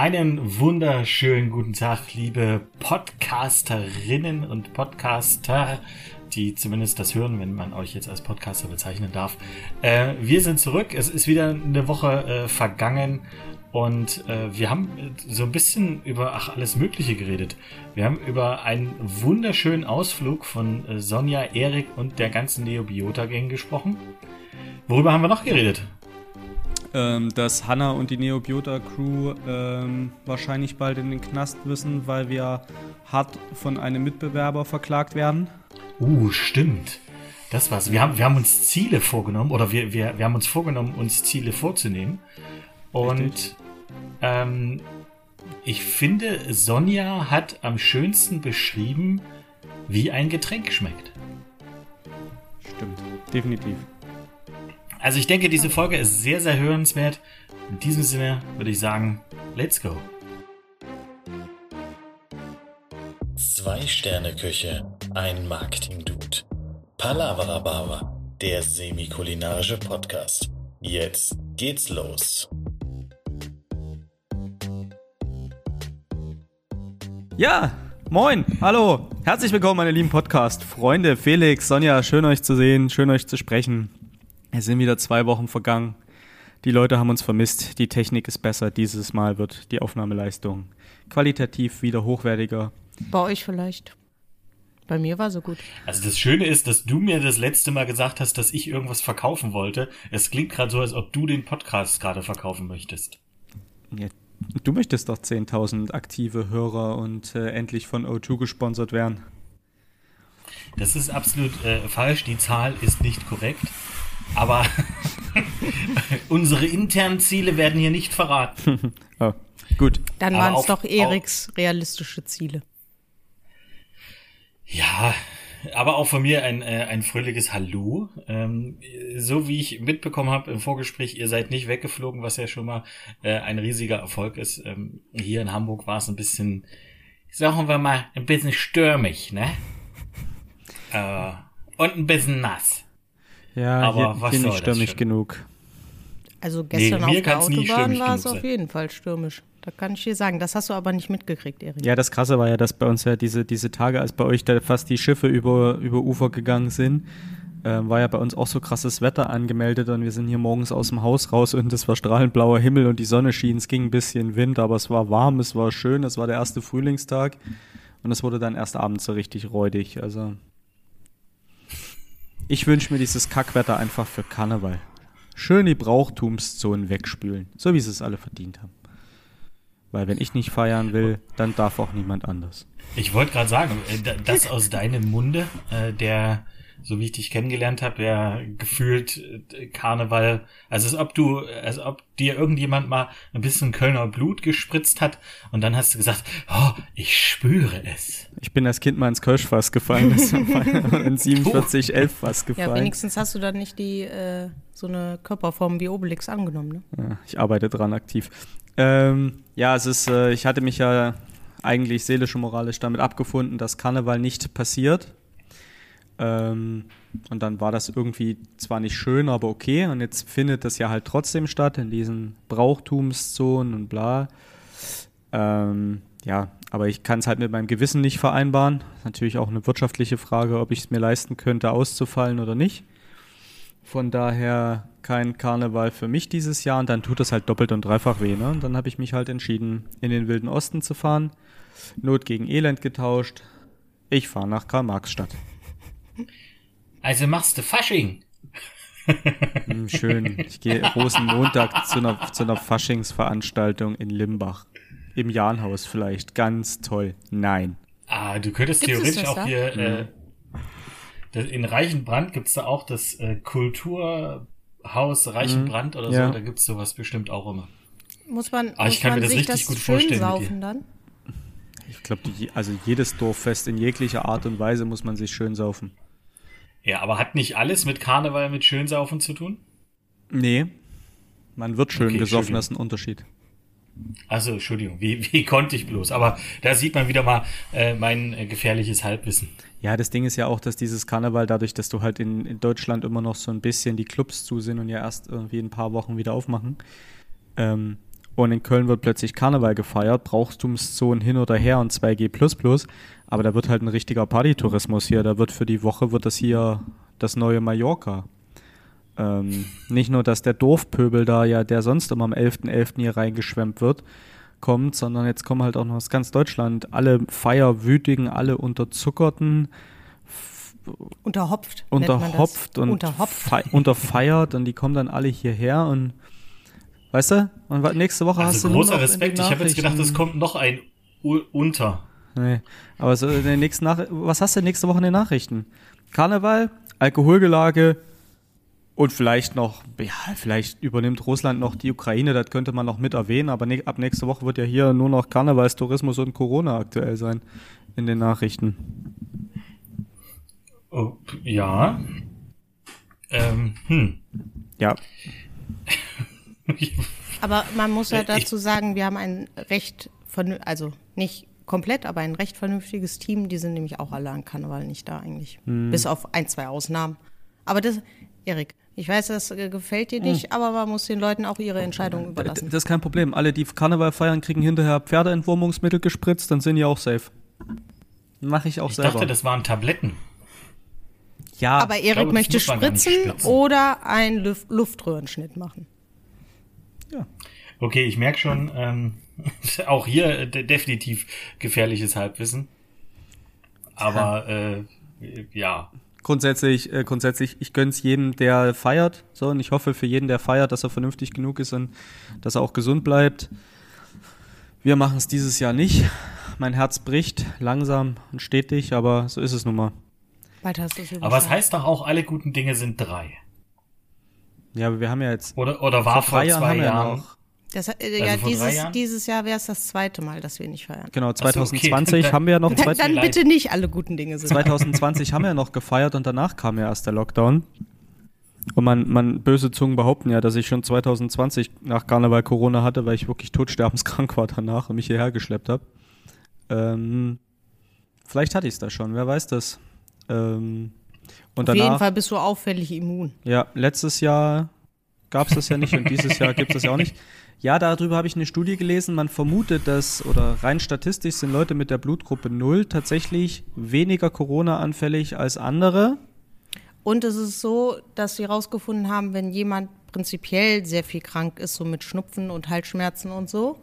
Einen wunderschönen guten Tag, liebe Podcasterinnen und Podcaster, die zumindest das hören, wenn man euch jetzt als Podcaster bezeichnen darf. Äh, wir sind zurück. Es ist wieder eine Woche äh, vergangen und äh, wir haben so ein bisschen über ach, alles Mögliche geredet. Wir haben über einen wunderschönen Ausflug von äh, Sonja, Erik und der ganzen Neobiota-Gang gesprochen. Worüber haben wir noch geredet? Ähm, dass Hannah und die Neobiota-Crew ähm, wahrscheinlich bald in den Knast müssen, weil wir hart von einem Mitbewerber verklagt werden. Uh, stimmt. Das war's. Wir haben, wir haben uns Ziele vorgenommen, oder wir, wir, wir haben uns vorgenommen, uns Ziele vorzunehmen. Und ähm, ich finde, Sonja hat am schönsten beschrieben, wie ein Getränk schmeckt. Stimmt, definitiv. Also ich denke, diese Folge ist sehr, sehr hörenswert. In diesem Sinne würde ich sagen, let's go. Zwei Sterne Küche, ein Marketing Dude. Palavra Baba, der semi-kulinarische Podcast. Jetzt geht's los. Ja, moin, hallo, herzlich willkommen, meine lieben Podcast-Freunde. Felix, Sonja, schön euch zu sehen, schön euch zu sprechen. Es sind wieder zwei Wochen vergangen. Die Leute haben uns vermisst. Die Technik ist besser. Dieses Mal wird die Aufnahmeleistung qualitativ wieder hochwertiger. Bei euch vielleicht. Bei mir war so gut. Also das Schöne ist, dass du mir das letzte Mal gesagt hast, dass ich irgendwas verkaufen wollte. Es klingt gerade so, als ob du den Podcast gerade verkaufen möchtest. Ja, du möchtest doch 10.000 aktive Hörer und äh, endlich von O2 gesponsert werden. Das ist absolut äh, falsch. Die Zahl ist nicht korrekt. Aber unsere internen Ziele werden hier nicht verraten. oh, gut. Dann waren es doch Eriks realistische Ziele. Ja, aber auch von mir ein, äh, ein fröhliches Hallo. Ähm, so wie ich mitbekommen habe im Vorgespräch, ihr seid nicht weggeflogen, was ja schon mal äh, ein riesiger Erfolg ist. Ähm, hier in Hamburg war es ein bisschen, sagen wir mal, ein bisschen stürmig, ne? Äh, und ein bisschen nass. Ja, aber hier, was hier nicht stürmisch genug. Also gestern nee, auf der Autobahn war es auf jeden Fall stürmisch. Da kann ich dir sagen. Das hast du aber nicht mitgekriegt, Erik. Ja, das Krasse war ja, dass bei uns ja diese, diese Tage, als bei euch da fast die Schiffe über, über Ufer gegangen sind, äh, war ja bei uns auch so krasses Wetter angemeldet und wir sind hier morgens aus dem Haus raus und es war strahlend blauer Himmel und die Sonne schien. Es ging ein bisschen Wind, aber es war warm, es war schön, es war der erste Frühlingstag und es wurde dann erst abends so richtig räudig. Also ich wünsche mir dieses Kackwetter einfach für Karneval. Schön die Brauchtumszonen wegspülen, so wie sie es alle verdient haben. Weil wenn ich nicht feiern will, dann darf auch niemand anders. Ich wollte gerade sagen, äh, das aus deinem Munde, äh, der so wie ich dich kennengelernt habe, ja gefühlt äh, Karneval, also als ob du, als ob dir irgendjemand mal ein bisschen Kölner Blut gespritzt hat und dann hast du gesagt, oh, ich spüre es. Ich bin als Kind mal ins Kölschfass gefallen, das in 47, 11 Fass gefallen. Ja, wenigstens hast du dann nicht die, äh, so eine Körperform wie Obelix angenommen, ne? Ja, ich arbeite dran aktiv. Ähm, ja, es ist, äh, ich hatte mich ja eigentlich seelisch und moralisch damit abgefunden, dass Karneval nicht passiert ähm, und dann war das irgendwie zwar nicht schön, aber okay. Und jetzt findet das ja halt trotzdem statt in diesen Brauchtumszonen und bla. Ähm, ja, aber ich kann es halt mit meinem Gewissen nicht vereinbaren. Natürlich auch eine wirtschaftliche Frage, ob ich es mir leisten könnte, auszufallen oder nicht. Von daher kein Karneval für mich dieses Jahr und dann tut das halt doppelt und dreifach weh. Ne? Und dann habe ich mich halt entschieden, in den Wilden Osten zu fahren. Not gegen Elend getauscht. Ich fahre nach Karl-Marx-Stadt. Also machst du Fasching. Hm, schön. Ich gehe Rosenmontag zu einer, zu einer Faschingsveranstaltung in Limbach. Im Jahnhaus vielleicht. Ganz toll. Nein. Ah, du könntest Gibt's theoretisch auch hier mhm. äh, in Reichenbrand gibt es da auch das äh, Kulturhaus Reichenbrand mhm. oder so. Ja. Da gibt es sowas bestimmt auch immer. Muss man, ah, ich kann mir das richtig das gut vorstellen. Saufen dann? Ich glaube, also jedes Dorffest in jeglicher Art und Weise muss man sich schön saufen. Ja, aber hat nicht alles mit Karneval mit Schönsaufen zu tun? Nee. Man wird schön okay, gesoffen, das ist ein Unterschied. Also Entschuldigung, wie, wie konnte ich bloß? Aber da sieht man wieder mal äh, mein äh, gefährliches Halbwissen. Ja, das Ding ist ja auch, dass dieses Karneval, dadurch, dass du halt in, in, Deutschland immer noch so ein bisschen die Clubs zu sind und ja erst irgendwie ein paar Wochen wieder aufmachen, ähm, und in Köln wird plötzlich Karneval gefeiert, Brauchtumszonen hin oder her und 2G++, aber da wird halt ein richtiger Partytourismus hier, da wird für die Woche wird das hier das neue Mallorca. Ähm, nicht nur, dass der Dorfpöbel da ja, der sonst immer am 11.11. .11. hier reingeschwemmt wird, kommt, sondern jetzt kommen halt auch noch aus ganz Deutschland alle Feierwütigen, alle Unterzuckerten, unterhopft. Unterhopft und unterhopft. unterfeiert und die kommen dann alle hierher und weißt du? Und nächste Woche also hast du großer Respekt. Ich habe jetzt gedacht, es kommt noch ein U unter. Nee, aber so in den nächsten Nach was hast du nächste Woche in den Nachrichten? Karneval, Alkoholgelage und vielleicht noch, ja, vielleicht übernimmt Russland noch die Ukraine, das könnte man noch mit erwähnen, aber ne ab nächste Woche wird ja hier nur noch Karnevalstourismus und Corona aktuell sein in den Nachrichten. Oh, ja. Ähm, hm. Ja. aber man muss ja dazu sagen, wir haben ein recht, also nicht komplett, aber ein recht vernünftiges Team. Die sind nämlich auch alle an Karneval nicht da eigentlich. Hm. Bis auf ein, zwei Ausnahmen. Aber das, Erik, ich weiß, das gefällt dir nicht, hm. aber man muss den Leuten auch ihre Entscheidung überlassen. Das ist kein Problem. Alle, die Karneval feiern, kriegen hinterher Pferdeentwurmungsmittel gespritzt, dann sind die auch safe. Mache ich auch ich selber. Ich dachte, das waren Tabletten. Ja, aber Erik glaube, möchte spritzen, oder einen Luft Luftröhrenschnitt machen. Ja. Okay, ich merke schon, ähm, auch hier äh, definitiv gefährliches Halbwissen. Aber äh, ja. Grundsätzlich, äh, grundsätzlich, ich gönn's jedem, der feiert. So, und ich hoffe für jeden, der feiert, dass er vernünftig genug ist und dass er auch gesund bleibt. Wir machen es dieses Jahr nicht. Mein Herz bricht langsam und stetig, aber so ist es nun mal. Bald hast du Aber es heißt doch auch, alle guten Dinge sind drei. Ja, aber wir haben ja jetzt. Oder, oder war vor, vor zwei Jahren. Ja das, äh, also ja, dieses, dieses Jahr wäre es das zweite Mal, dass wir nicht feiern. Genau, 2020 so, okay. haben wir ja noch. Dann, dann bitte nicht alle guten Dinge sind. 2020 haben wir ja noch gefeiert und danach kam ja erst der Lockdown. Und man, man, böse Zungen behaupten ja, dass ich schon 2020 nach Karneval Corona hatte, weil ich wirklich todsterbenskrank war danach und mich hierher geschleppt habe. Ähm, vielleicht hatte ich es da schon, wer weiß das. Ähm, und Auf danach, jeden Fall bist du auffällig immun. Ja, letztes Jahr gab es das ja nicht und dieses Jahr gibt es das ja auch nicht. Ja, darüber habe ich eine Studie gelesen. Man vermutet, dass, oder rein statistisch sind Leute mit der Blutgruppe 0 tatsächlich weniger Corona-anfällig als andere. Und es ist so, dass sie herausgefunden haben, wenn jemand prinzipiell sehr viel krank ist, so mit Schnupfen und Halsschmerzen und so,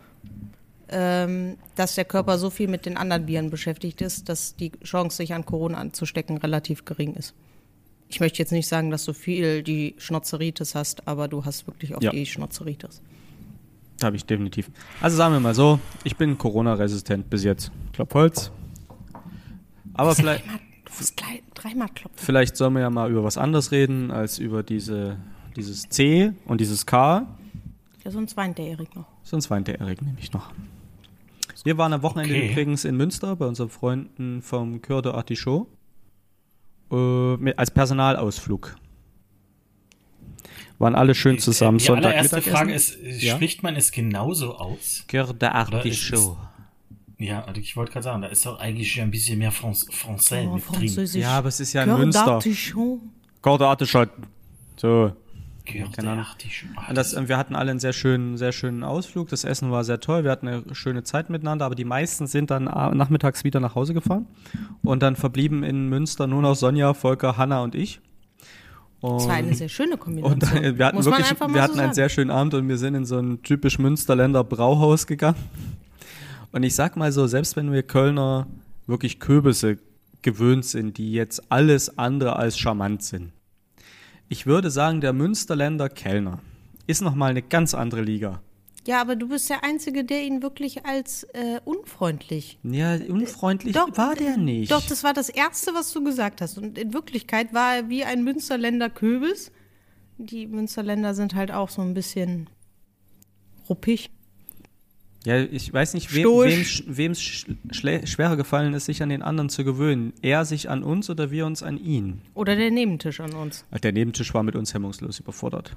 ähm, dass der Körper so viel mit den anderen Viren beschäftigt ist, dass die Chance, sich an Corona anzustecken, relativ gering ist. Ich möchte jetzt nicht sagen, dass du viel die Schnotzeritis hast, aber du hast wirklich auch ja. die Schnotzeritis. Habe ich definitiv. Also sagen wir mal so, ich bin Corona-resistent bis jetzt. Klopp Holz. Aber vielleicht. Dreimal, du musst gleich, dreimal klopfen. Vielleicht sollen wir ja mal über was anderes reden, als über diese, dieses C und dieses K. Ja, sonst weint der Erik noch. Sonst weint der Erik nämlich noch. Wir waren am Wochenende okay. übrigens in Münster bei unseren Freunden vom Coeur de Artichaut äh, als Personalausflug. Waren alle schön zusammen. Die Sonntag erste Frage ist, ja? spricht man es genauso aus? Coeur de Artichaut. Ja, also ich wollte gerade sagen, da ist doch eigentlich ein bisschen mehr Franz Français oh, mit drin. Ja, aber es ist ja in Münster. Coeur de Artichaut. So. Keine Ahnung. Und das, wir hatten alle einen sehr schönen, sehr schönen Ausflug. Das Essen war sehr toll. Wir hatten eine schöne Zeit miteinander, aber die meisten sind dann nachmittags wieder nach Hause gefahren. Und dann verblieben in Münster nur noch Sonja, Volker, Hanna und ich. Und, das war eine sehr schöne Kombination. Und wir hatten Muss wirklich, wir hatten so einen sehr schönen Abend und wir sind in so ein typisch Münsterländer Brauhaus gegangen. Und ich sag mal so, selbst wenn wir Kölner wirklich Kürbisse gewöhnt sind, die jetzt alles andere als charmant sind, ich würde sagen, der Münsterländer Kellner ist nochmal eine ganz andere Liga. Ja, aber du bist der Einzige, der ihn wirklich als äh, unfreundlich. Ja, unfreundlich doch, war der nicht. Doch, das war das Erste, was du gesagt hast. Und in Wirklichkeit war er wie ein Münsterländer Köbis. Die Münsterländer sind halt auch so ein bisschen ruppig. Ja, ich weiß nicht, wem es schwerer gefallen ist, sich an den anderen zu gewöhnen. Er sich an uns oder wir uns an ihn? Oder der Nebentisch an uns. Der Nebentisch war mit uns hemmungslos überfordert.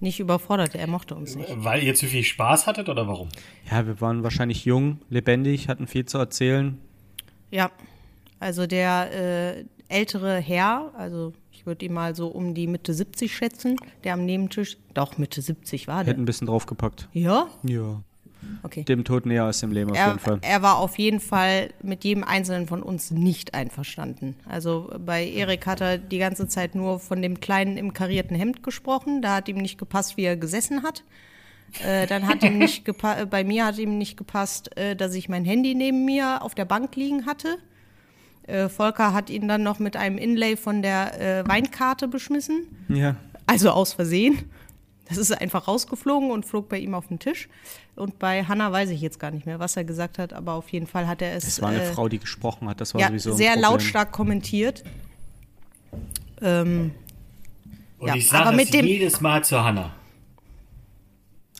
Nicht überfordert, er mochte uns nicht. Weil ihr zu viel Spaß hattet oder warum? Ja, wir waren wahrscheinlich jung, lebendig, hatten viel zu erzählen. Ja, also der äh, ältere Herr, also ich würde ihn mal so um die Mitte 70 schätzen, der am Nebentisch, doch Mitte 70 war der. Hätte ein bisschen draufgepackt. Ja? Ja. Okay. dem Tod näher aus dem Leben auf Er, jeden Fall. er war auf jeden Fall mit jedem Einzelnen von uns nicht einverstanden. Also bei Erik hat er die ganze Zeit nur von dem Kleinen im karierten Hemd gesprochen. Da hat ihm nicht gepasst, wie er gesessen hat. Äh, dann hat ihm nicht gepa- äh, bei mir hat ihm nicht gepasst, äh, dass ich mein Handy neben mir auf der Bank liegen hatte. Äh, Volker hat ihn dann noch mit einem Inlay von der äh, Weinkarte beschmissen. Ja. Also aus Versehen. Das ist einfach rausgeflogen und flog bei ihm auf den Tisch. Und bei Hanna weiß ich jetzt gar nicht mehr, was er gesagt hat, aber auf jeden Fall hat er es, Es war eine äh, Frau, die gesprochen hat. Das war ja, sowieso ein sehr Problem. lautstark kommentiert. Ähm, Und Ja, ich sage aber es mit dem- jedes Mal zu Hanna.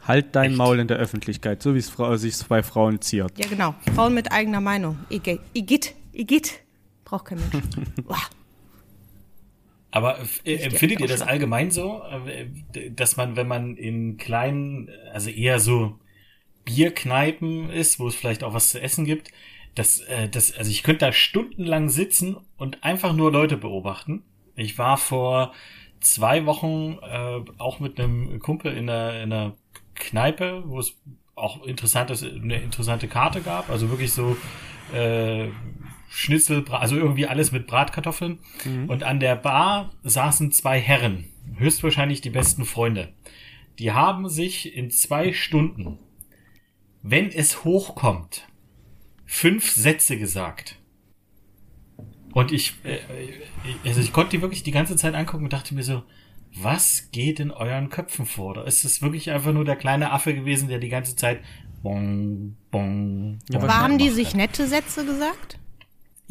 Halt dein Echt? Maul in der Öffentlichkeit, so wie es Frau, sich bei Frauen ziert. ja, genau. Frauen mit eigener Meinung. Igitt, Igitt, Igitt. Braucht kein Mensch. Aber äh, empfindet ihr das allgemein so, äh, dass man, wenn man in kleinen, also eher so Bierkneipen ist, wo es vielleicht auch was zu essen gibt, dass, äh, das, also ich könnte da stundenlang sitzen und einfach nur Leute beobachten. Ich war vor zwei Wochen äh, auch mit einem Kumpel in einer, in einer Kneipe, wo es auch interessantes, eine interessante Karte gab, also wirklich so äh, Schnitzel, also irgendwie alles mit Bratkartoffeln. Und an der Bar saßen zwei Herren, höchstwahrscheinlich die besten Freunde. Die haben sich in zwei Stunden, wenn es hochkommt, fünf Sätze gesagt. Und ich, äh, äh, also ich konnte die wirklich die ganze Zeit angucken und dachte mir so, was geht in euren Köpfen vor? Oder ist es wirklich einfach nur der kleine Affe gewesen, der die ganze Zeit bong, bong, bong Aber haben die sich nette Sätze gesagt?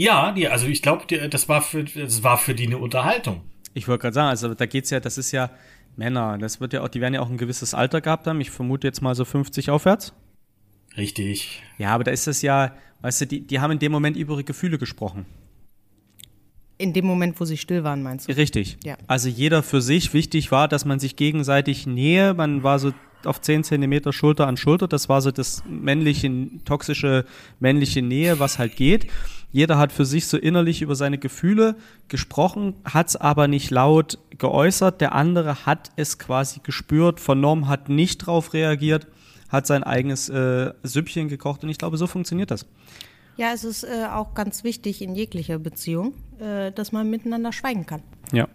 Ja, die, also ich glaube, das war für, das war für die eine Unterhaltung. Ich wollte gerade sagen, also da geht's ja, das ist ja Männer, das wird ja auch, die werden ja auch ein gewisses Alter gehabt haben. Ich vermute jetzt mal so 50 aufwärts. Richtig. Ja, aber da ist das ja, weißt du, die, die haben in dem Moment über ihre Gefühle gesprochen. In dem Moment, wo sie still waren, meinst du? Richtig. Ja. Also jeder für sich. Wichtig war, dass man sich gegenseitig nähe. Man war so auf 10 Zentimeter Schulter an Schulter. Das war so das männliche, toxische männliche Nähe, was halt geht. Jeder hat für sich so innerlich über seine Gefühle gesprochen, hat es aber nicht laut geäußert. Der andere hat es quasi gespürt, vernommen, hat nicht drauf reagiert, hat sein eigenes äh, Süppchen gekocht. Und ich glaube, so funktioniert das. Ja, es ist äh, auch ganz wichtig in jeglicher Beziehung, äh, dass man miteinander schweigen kann. Ja.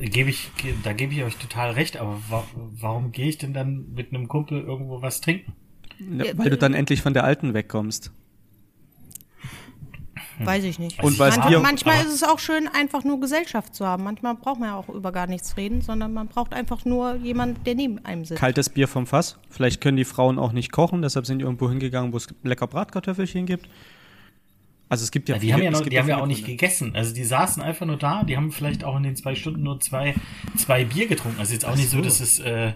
Gebe ich, da gebe ich euch total recht, aber wa warum gehe ich denn dann mit einem Kumpel irgendwo was trinken? Ja, weil du dann endlich von der Alten wegkommst. Weiß ich nicht. Und weil manchmal aber- ist es auch schön, einfach nur Gesellschaft zu haben. Manchmal braucht man ja auch über gar nichts reden, sondern man braucht einfach nur jemanden, der neben einem sitzt. kaltes Bier vom Fass. Vielleicht können die Frauen auch nicht kochen, deshalb sind die irgendwo hingegangen, wo es lecker Bratkartoffelchen gibt. Also es gibt ja, Ja, die viele- haben ja, noch, die haben ja auch nicht Gründe. gegessen. Also die saßen einfach nur da, die haben vielleicht auch in den zwei Stunden nur zwei, zwei Bier getrunken. Also jetzt auch nicht so, dass es, äh,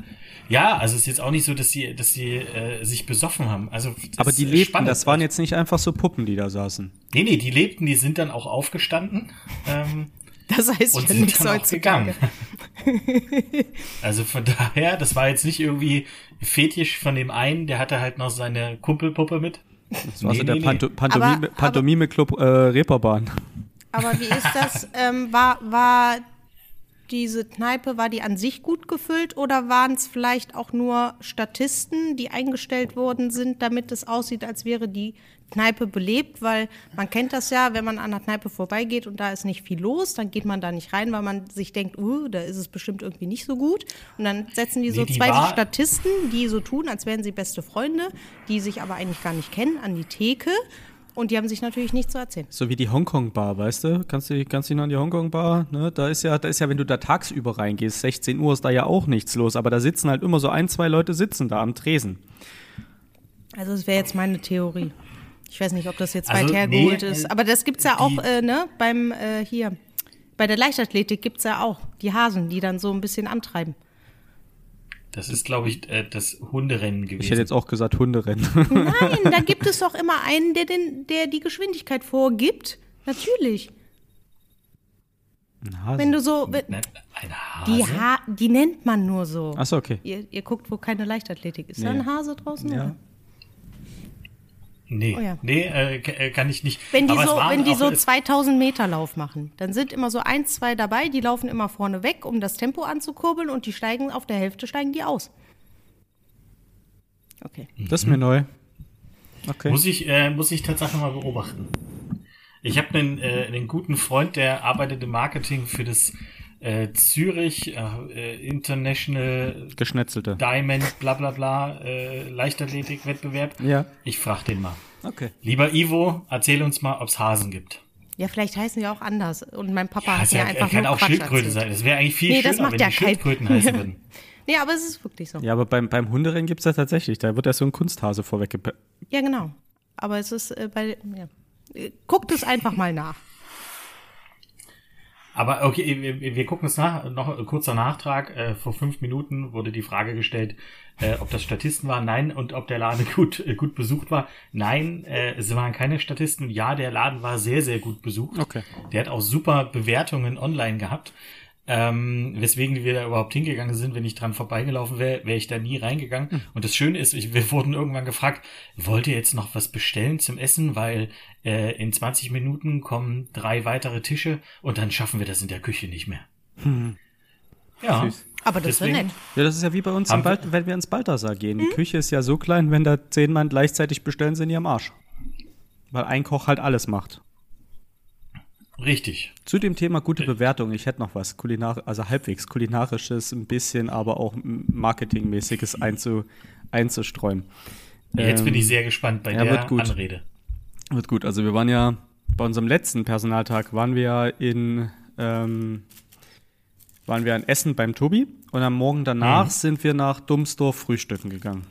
ja, also es ist jetzt auch nicht so, dass sie, dass sie äh, sich besoffen haben. Also das Aber die lebten, spannend. das waren jetzt nicht einfach so Puppen, die da saßen. Nee, nee, die lebten, die sind dann auch aufgestanden. Ähm, Das heißt und ja sind dann auch gegangen. also von daher, das war jetzt nicht irgendwie Fetisch von dem einen, der hatte halt noch seine Kumpelpuppe mit. Das war Nee, so der nee, nee. Panto Pantomime, Pantomime-Club äh, Reeperbahn. Aber wie ist das? ähm, war, war diese Kneipe, war die an sich gut gefüllt oder waren es vielleicht auch nur Statisten, die eingestellt worden sind, damit es aussieht, als wäre die Kneipe belebt? Weil man kennt das ja, wenn man an der Kneipe vorbeigeht und da ist nicht viel los, dann geht man da nicht rein, weil man sich denkt, uh, da ist es bestimmt irgendwie nicht so gut. Und dann setzen die so Nee, die zwei war- Statisten, die so tun, als wären sie beste Freunde, die sich aber eigentlich gar nicht kennen, an die Theke. Und die haben sich natürlich nichts zu erzählen. So wie die Hongkong-Bar, weißt du? Kannst du kannst du dich noch an die Hongkong-Bar? Ne? Da ist ja, da ist ja, wenn du da tagsüber reingehst, 16 Uhr ist da ja auch nichts los, aber da sitzen halt immer so ein, zwei Leute sitzen da am Tresen. Also das wäre jetzt meine Theorie. Ich weiß nicht, ob das jetzt Also, weit hergeholt nee, ist. äh, Aber das gibt's ja die- auch, äh, ne, beim äh, hier. Bei der Leichtathletik gibt's ja auch die Hasen, die dann so ein bisschen antreiben. Das ist, glaube ich, äh, das Hunderennen gewesen. Ich hätte jetzt auch gesagt Hunderennen. Nein, da gibt es doch immer einen, der, den, der die Geschwindigkeit vorgibt. Natürlich. Wenn du so. Wenn, Ein Hase? die, ha die nennt man nur so. Achso, okay. Ihr, ihr guckt, wo keine Leichtathletik ist. Ist da Nee. ein Hase draußen? Ja. oder? Nee, Oh ja. nee äh, äh, kann ich nicht. Wenn die Aber so, wenn die so es- 2000 Meter Lauf machen, dann sind immer so ein, zwei dabei, die laufen immer vorne weg, um das Tempo anzukurbeln und die steigen auf der Hälfte steigen die aus. Okay. Das ist mir neu. Okay. Muss ich, äh, muss ich tatsächlich mal beobachten. Ich habe einen, äh, einen guten Freund, der arbeitet im Marketing für das äh, Zürich äh, International Geschnetzelte. Diamond bla bla bla äh, Leichtathletik-Wettbewerb. Ja. Ich frage den mal. Okay. Lieber Ivo, erzähl uns mal, ob's Hasen gibt. Ja, vielleicht heißen die auch anders. Und mein Papa Ja, hat es mir ja, einfach kann nur auch Quatsch Schildkröte erzählt. sein. Das wäre eigentlich viel Nee, das schöner, macht wenn ja die kein- Schildkröten heißen würden. Nee, aber es ist wirklich so. Ja, Ja, aber beim, beim Hunderennen gibt es ja tatsächlich, da wird ja so ein Kunsthase vorweggepackt. genau. Aber es ist äh, bei. Ja. Äh, Guckt es einfach mal nach. Aber okay, wir, wir gucken es nach. Noch ein kurzer Nachtrag. Äh, vor fünf Minuten wurde die Frage gestellt, äh, ob das Statisten waren. Nein. Und ob der Laden gut, äh, gut besucht war. Nein, äh, es waren keine Statisten. Ja, der Laden war sehr, sehr gut besucht. Okay. Der hat auch super Bewertungen online gehabt. Ähm, weswegen wir da überhaupt hingegangen sind, wenn ich dran vorbeigelaufen wäre, wäre ich da nie reingegangen. Und das Schöne ist, ich, wir wurden irgendwann gefragt, wollt ihr jetzt noch was bestellen zum Essen, weil äh, in 20 Minuten kommen drei weitere Tische und dann schaffen wir das in der Küche nicht mehr. Ja. Süß. Aber das wäre Deswegen- nett. Ja, das ist ja wie bei uns, im Haben wir- Bald, wenn wir ins Balthasar gehen. Die Küche ist ja so klein, wenn da zehn Mann gleichzeitig bestellen, sind die am Arsch. Weil ein Koch halt alles macht. Richtig. Zu dem Thema gute Bewertung, ich hätte noch was, Kulinar also halbwegs kulinarisches, ein bisschen, aber auch marketingmäßiges einzu einzustreuen. Jetzt bin Ähm, ich sehr gespannt bei ja, der wird gut. Anrede. Wird gut. Also wir waren ja bei unserem letzten Personaltag waren wir ja in ähm, waren wir in Essen beim Tobi und am Morgen danach Mhm. sind wir nach Dumsdorf frühstücken gegangen.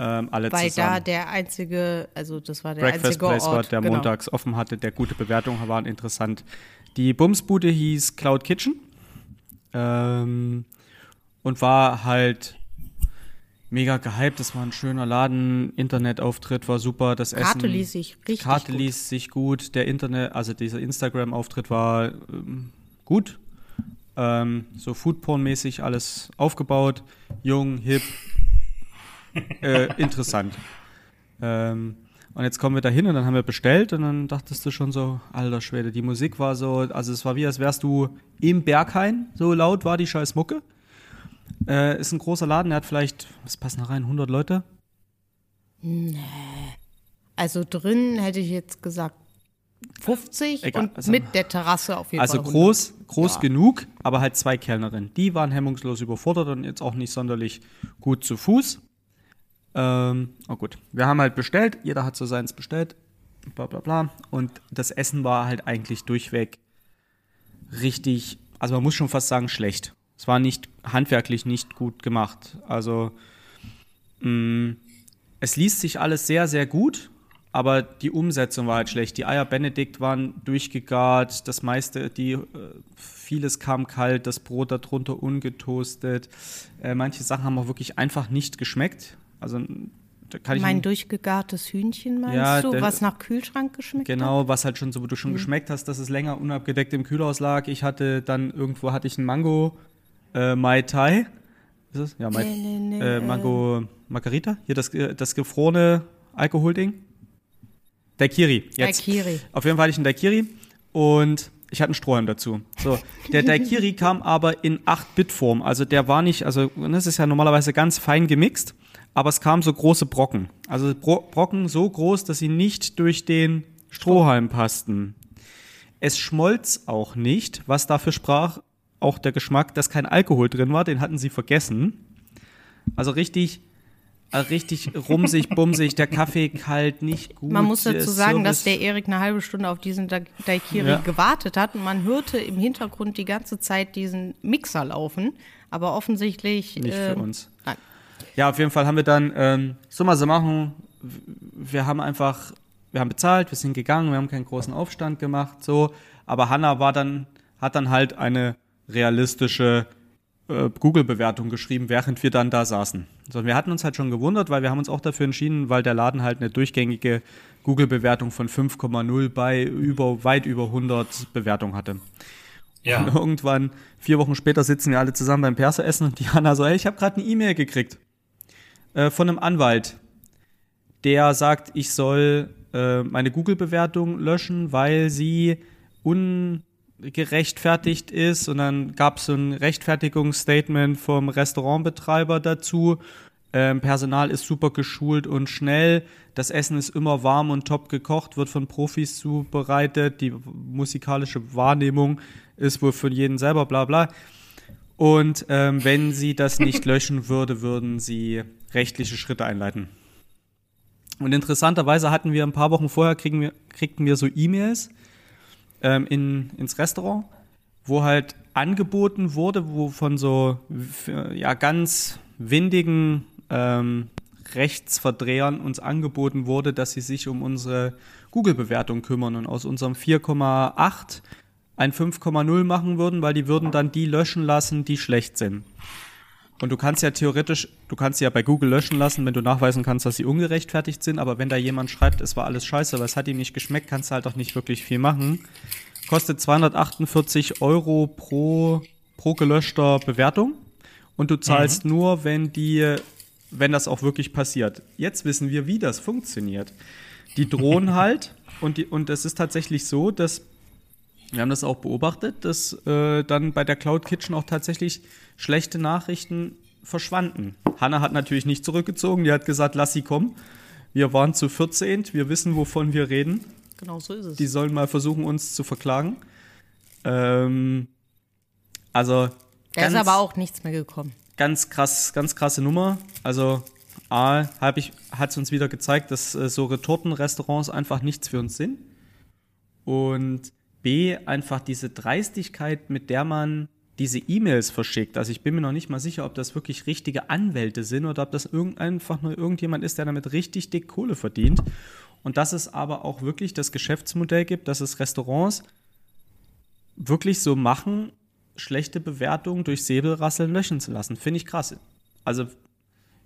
Ähm, alle Weil zusammen. da der einzige, also das war der Breakfast einzige Place Ort. war, der genau. montags offen hatte, der gute Bewertungen waren interessant. Die Bumsbude hieß Cloud Kitchen ähm, und war halt mega gehypt. Das war ein schöner Laden, Internetauftritt war super, das Karte Essen. ließ sich richtig Karte gut. ließ sich gut, der Internet, also dieser Instagram-Auftritt war ähm, gut. Ähm, so Foodporn-mäßig alles aufgebaut, jung, hip, äh, interessant. Ähm, und jetzt kommen wir da hin und dann haben wir bestellt und dann dachtest du schon so, alter Schwede, die Musik war so, also es war wie, als wärst du im Berghain, so laut war die scheiß Mucke. Äh, ist ein großer Laden, der hat vielleicht, was passen da rein, 100 Leute? Also drin hätte ich jetzt gesagt 50 Egal, und also- mit der Terrasse auf jeden Also Fall. 100. groß, groß Ja. genug, aber halt zwei Kellnerinnen. Die waren hemmungslos überfordert und jetzt auch nicht sonderlich gut zu Fuß. Ähm, oh gut. Wir haben halt bestellt, jeder hat so seins bestellt, bla bla bla. Und das Essen war halt eigentlich durchweg richtig, also man muss schon fast sagen, schlecht. Es war nicht handwerklich nicht gut gemacht. Also mh, es liest sich alles sehr, sehr gut, aber die Umsetzung war halt schlecht. Die Eier Benedikt waren durchgegart, das meiste, die äh, vieles kam kalt, das Brot darunter ungetoastet. Äh, manche Sachen haben auch wirklich einfach nicht geschmeckt. Also da kann ich Mein durchgegartes Hühnchen meinst Ja, du, was nach Kühlschrank geschmeckt hat? Genau, was halt schon so, wo du schon geschmeckt hast, dass es länger unabgedeckt im Kühlhaus lag. Ich hatte dann irgendwo hatte ich einen Mango äh, Mai Tai. Ist es? Ja, Mai, Nee, nee, nee, äh, Mango Margarita. Hier das, äh, das gefrorene Alkoholding. Daiquiri. Jetzt. Daiquiri. Auf jeden Fall hatte ich einen Daiquiri und ich hatte einen Strohhalm dazu. So, der Daiquiri kam aber in 8-Bit-Form. Also der war nicht, also das ist ja normalerweise ganz fein gemixt, aber es kamen so große Brocken. Also Bro Brocken so groß, dass sie nicht durch den Strohhalm passten. Es schmolz auch nicht, was dafür sprach, auch der Geschmack, dass kein Alkohol drin war, den hatten sie vergessen. Also richtig, äh, richtig rumsig, bumsig, der Kaffee kalt, nicht gut. Man muss dazu sagen, dass der Erik eine halbe Stunde auf diesen Da- Daiquiri Ja. gewartet hat und man hörte im Hintergrund die ganze Zeit diesen Mixer laufen, aber offensichtlich Nicht für ähm, uns. Nein. Ja, auf jeden Fall haben wir dann, ähm, so mal so machen, wir haben einfach, wir haben bezahlt, wir sind gegangen, wir haben keinen großen Aufstand gemacht, so, aber Hanna war dann, hat dann halt eine realistische äh, Google-Bewertung geschrieben, während wir dann da saßen. So, wir hatten uns halt schon gewundert, weil wir haben uns auch dafür entschieden, weil der Laden halt eine durchgängige Google-Bewertung von 5,0 bei über, weit über 100 Bewertungen hatte. Und Ja. irgendwann, vier Wochen später, sitzen wir alle zusammen beim Perser essen und die Hanna so, hey, ich habe gerade eine E-Mail gekriegt äh, von einem Anwalt, der sagt, ich soll äh, meine Google-Bewertung löschen, weil sie ungerechtfertigt ist. Und dann gab es so ein Rechtfertigungsstatement vom Restaurantbetreiber dazu. Ähm, Personal ist super geschult und schnell. Das Essen ist immer warm und top gekocht, wird von Profis zubereitet. Die musikalische Wahrnehmung ist wohl für jeden selber, bla bla. Und ähm, wenn sie das nicht löschen würde, würden sie rechtliche Schritte einleiten. Und interessanterweise hatten wir ein paar Wochen vorher, kriegen wir, kriegten wir so E-Mails ähm, in, ins Restaurant, wo halt angeboten wurde, wo von so ja, ganz windigen ähm, Rechtsverdrehern uns angeboten wurde, dass sie sich um unsere Google-Bewertung kümmern und aus unserem 4,8 ein 5,0 machen würden, weil die würden dann die löschen lassen, die schlecht sind. Und du kannst ja theoretisch, du kannst sie ja bei Google löschen lassen, wenn du nachweisen kannst, dass sie ungerechtfertigt sind, aber wenn da jemand schreibt, es war alles scheiße, aber es hat ihm nicht geschmeckt, kannst du halt auch nicht wirklich viel machen. Kostet 248 Euro pro, pro gelöschter Bewertung. Und du zahlst mhm. nur, wenn die, wenn das auch wirklich passiert. Jetzt wissen wir, wie das funktioniert. Die drohen halt und die, und es ist tatsächlich so, dass wir haben das auch beobachtet, dass äh, dann bei der Cloud Kitchen auch tatsächlich schlechte Nachrichten verschwanden. Hanna hat natürlich nicht zurückgezogen, die hat gesagt, lass sie kommen. Wir waren zu 14, wir wissen, wovon wir reden. Genau so ist es. Die sollen mal versuchen, uns zu verklagen. Ähm, also. Da ist aber auch nichts mehr gekommen. Ganz krass, ganz krasse Nummer. Also A, hat es uns wieder gezeigt, dass äh, so Retortenrestaurants einfach nichts für uns sind. Und B, einfach diese Dreistigkeit, mit der man diese E-Mails verschickt. Also ich bin mir noch nicht mal sicher, ob das wirklich richtige Anwälte sind oder ob das einfach nur irgendjemand ist, der damit richtig dick Kohle verdient. Und dass es aber auch wirklich das Geschäftsmodell gibt, dass es Restaurants wirklich so machen, schlechte Bewertungen durch Säbelrasseln löschen zu lassen. Finde ich krass. Also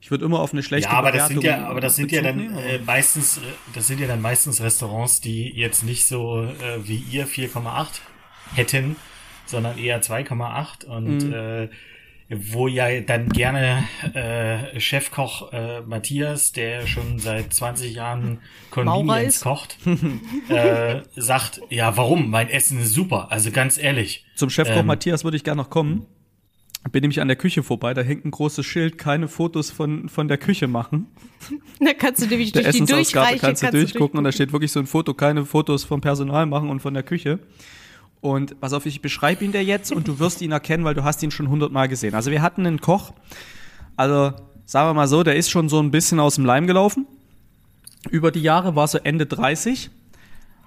ich würde immer auf eine schlechte ja, aber das sind ja, aber das sind ja dann äh, meistens, äh, das sind ja dann meistens Restaurants, die jetzt nicht so äh, wie ihr 4,8 hätten, sondern eher 2,8 und mhm. äh, wo ja dann gerne äh, Chefkoch äh, Matthias, der schon seit 20 Jahren Convenience kocht, äh, sagt, ja, warum? Mein Essen ist super. Also ganz ehrlich. Zum Chefkoch ähm, Matthias würde ich gerne noch kommen bin nämlich an der Küche vorbei, da hängt ein großes Schild, keine Fotos von, von der Küche machen. Da kannst du nämlich durch die Durchreiche kannst du kannst durchgucken und da steht wirklich so ein Foto, keine Fotos vom Personal machen und von der Küche. Und pass auf, ich beschreibe ihn dir jetzt und du wirst ihn erkennen, weil du hast ihn schon hundertmal gesehen. Also wir hatten einen Koch, also sagen wir mal so, der ist schon so ein bisschen aus dem Leim gelaufen. Über die Jahre war so Ende 30,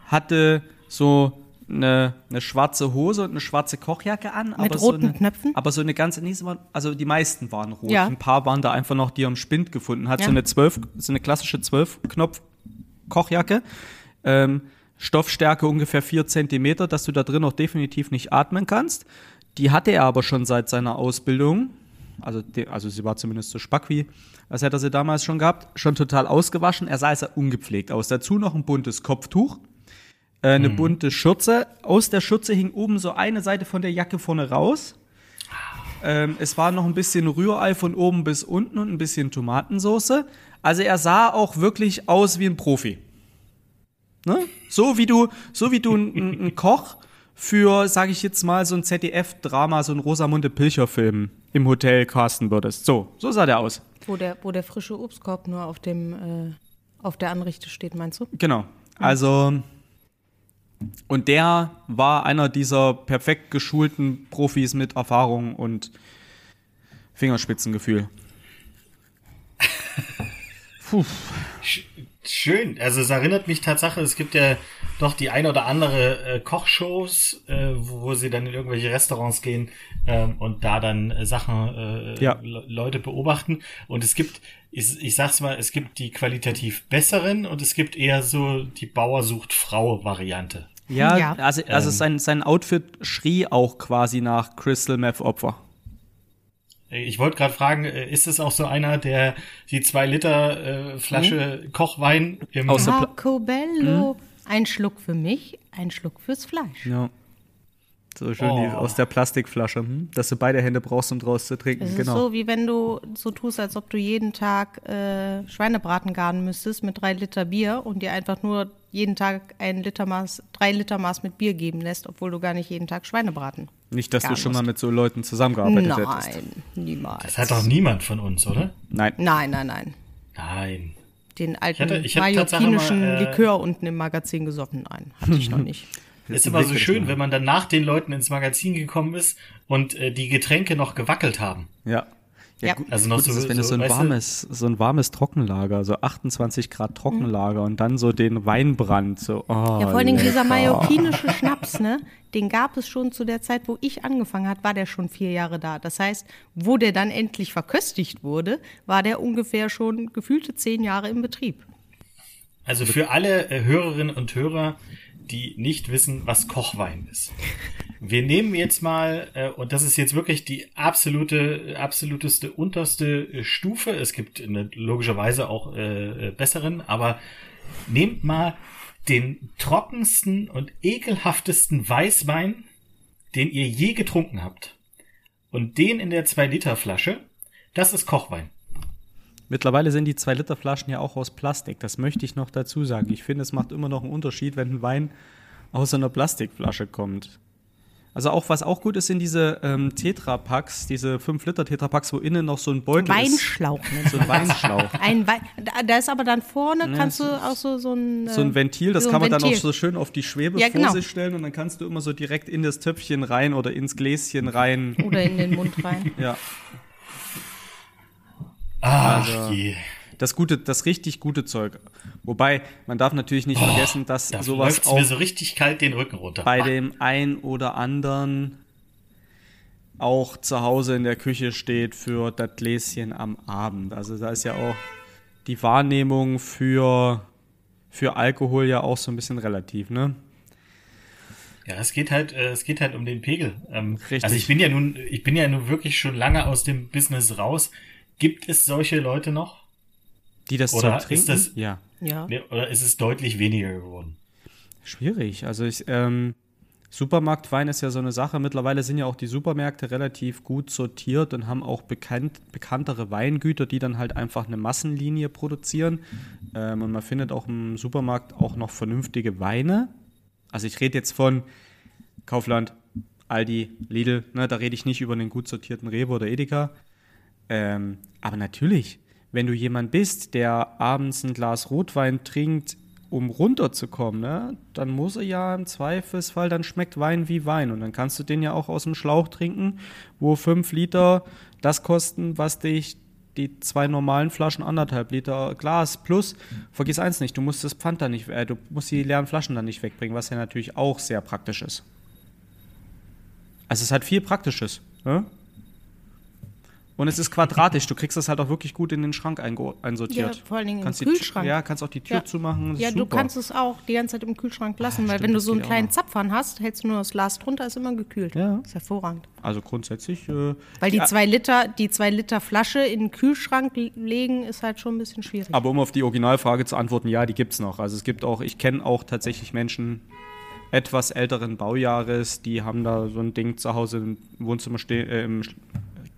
hatte so eine, eine schwarze Hose und eine schwarze Kochjacke an. Mit aber roten so eine, Knöpfen? Aber so eine ganze, nee, also die meisten waren rot. Ja. Ein paar waren da einfach noch, die er im Spind gefunden hat. Ja. So eine zwölf, so eine klassische Zwölf-Knopf-Kochjacke. Ähm, Stoffstärke ungefähr vier Zentimeter, dass du da drin auch definitiv nicht atmen kannst. Die hatte er aber schon seit seiner Ausbildung. Also, die, also sie war zumindest so spack wie, als hätte er sie damals schon gehabt. Schon total ausgewaschen. Er sah also ungepflegt aus. Dazu noch ein buntes Kopftuch äh, eine hm. bunte Schürze. Aus der Schürze hing oben so eine Seite von der Jacke vorne raus. Ähm, es war noch ein bisschen Rührei von oben bis unten und ein bisschen Tomatensauce. Also er sah auch wirklich aus wie ein Profi. Ne? So wie du, so wie du ein, ein Koch für, sage ich jetzt mal, so ein ZDF-Drama, so ein Rosamunde Pilcher-Film im Hotel casten würdest. So, so sah der aus. Wo der, wo der frische Obstkorb nur auf dem, äh, auf der Anrichte steht, meinst du? Genau. Also und der war einer dieser perfekt geschulten Profis mit Erfahrung und Fingerspitzengefühl. Puh. Schön. Also es erinnert mich Tatsache, es gibt ja doch die ein oder andere äh, Kochshows, äh, wo, wo, sie dann in irgendwelche Restaurants gehen ähm, und da dann äh, Sachen, äh, ja. Leute beobachten. Und es gibt, ich, ich sag's mal, es gibt die qualitativ besseren und es gibt eher so die Bauer sucht Frau Variante. Ja, ja. also, also ähm. sein, sein Outfit schrie auch quasi nach Crystal Meth Opfer. Ich wollte gerade fragen, äh, ist es auch so einer, der die zwei Liter äh, Flasche hm? Kochwein im Marco Bello. Hm? Ein Schluck für mich, ein Schluck fürs Fleisch. Ja. So schön oh. aus der Plastikflasche, hm? dass du beide Hände brauchst, um draus zu trinken. Es ist genau. so, wie wenn du so tust, als ob du jeden Tag äh, Schweinebraten garen müsstest mit drei Liter Bier und dir einfach nur jeden Tag ein Liter Maß, drei Liter Maß mit Bier geben lässt, obwohl du gar nicht jeden Tag Schweinebraten Nicht, dass du schon nicht. mal mit so Leuten zusammengearbeitet hättest. Nein, niemals. Das hat doch niemand von uns, oder? Nein. Nein, nein, nein. Nein. Den alten hatte- ich hatte mal, äh, Likör unten im Magazin gesoffen. Nein, hatte ich noch nicht. Ist immer so schön, wenn man dann nach den Leuten ins Magazin gekommen ist und äh, die Getränke noch gewackelt haben. Ja. Ja. gut, Also noch gut so- ist es, wenn so, es so ein weißt du- warmes, so ein warmes Trockenlager, so 28 Grad Trockenlager und dann so den Weinbrand, so. Oh, Ja, vor allen Dingen dieser mallorquinische Schnaps, ne? Den gab es schon zu der Zeit, wo ich angefangen hat, war der schon vier Jahre da. Das heißt, wo der dann endlich verköstigt wurde, war der ungefähr schon gefühlte zehn Jahre im Betrieb. Also für alle äh, Hörerinnen und Hörer, die nicht wissen, was Kochwein ist. Wir nehmen jetzt mal, äh, und das ist jetzt wirklich die absolute, absoluteste, unterste äh, Stufe. Es gibt eine, logischerweise auch äh, äh, besseren, aber nehmt mal den trockensten und ekelhaftesten Weißwein, den ihr je getrunken habt. Und den in der 2-Liter-Flasche, das ist Kochwein. Mittlerweile sind die 2-Liter-Flaschen ja auch aus Plastik. Das möchte ich noch dazu sagen. Ich finde, es macht immer noch einen Unterschied, wenn ein Wein aus einer Plastikflasche kommt. Also auch, was auch gut ist, sind diese ähm, Tetra-Packs, diese 5-Liter-Tetra-Packs, wo innen noch so ein Beutel Weinschlauch ist. So ein Weinschlauch. Ein Wein, da, da ist aber dann vorne, kannst du auch so, so ein. So ein äh, Ventil, das so kann man dann auch Ventil. so schön auf die Schwebe Ja, vor genau. sich stellen und dann kannst du immer so direkt in das Töpfchen rein oder ins Gläschen rein. Oder in den Mund rein. Ja. Ach Also- je. Das gute, das richtig gute Zeug. Wobei, man darf natürlich nicht vergessen, dass Da sowas auch mir so richtig kalt den Rücken runter. bei Ah. dem ein oder anderen auch zu Hause in der Küche steht für das Gläschen am Abend. Also da ist ja auch die Wahrnehmung für, für Alkohol ja auch so ein bisschen relativ, ne? Ja, es geht halt, äh, es geht halt um den Pegel. Ähm, Richtig. Also ich bin ja nun, ich bin ja nun wirklich schon lange aus dem Business raus. Gibt es solche Leute noch? Die das Oder Zeug ist trinken. das- ja. Ja. Nee, Oder ist es deutlich weniger geworden? Schwierig. Also ich, ähm, Supermarktwein ist ja so eine Sache. Mittlerweile sind ja auch die Supermärkte relativ gut sortiert und haben auch bekannt, bekanntere Weingüter, die dann halt einfach eine Massenlinie produzieren. Ähm, und man findet auch im Supermarkt auch noch vernünftige Weine. Also ich rede jetzt von Kaufland, Aldi, Lidl. Ne, da rede ich nicht über einen gut sortierten Rewe oder Edeka. Ähm, aber natürlich, wenn du jemand bist, der abends ein Glas Rotwein trinkt, um runterzukommen, ne, dann muss er ja im Zweifelsfall, dann schmeckt Wein wie Wein. Und dann kannst du den ja auch aus dem Schlauch trinken, wo fünf Liter das kosten, was dich die zwei normalen Flaschen anderthalb Liter Glas plus, vergiss eins nicht, du musst das Pfand dann nicht, äh, du musst die leeren Flaschen dann nicht wegbringen, was ja natürlich auch sehr praktisch ist. Also es hat viel Praktisches. Ne? Und es ist quadratisch. Du kriegst das halt auch wirklich gut in den Schrank einsortiert. Ja, vor allen Dingen im kannst Tür- Kühlschrank. Ja, kannst auch die Tür Ja. zumachen. Ja, du kannst es auch die ganze Zeit im Kühlschrank lassen, weil stimmt, wenn du so einen kleinen. Zapfhahn hast, hältst du nur das Glas drunter, ist immer gekühlt. Ja. Ist hervorragend. Also grundsätzlich. Äh, Weil die ja, zwei Liter, die zwei Liter Flasche in den Kühlschrank legen, ist halt schon ein bisschen schwierig. aber um auf die Originalfrage zu antworten, ja, die gibt's noch. Also es gibt auch, ich kenne auch tatsächlich Menschen etwas älteren Baujahres, die haben da so ein Ding zu Hause im Wohnzimmer stehen, äh, im,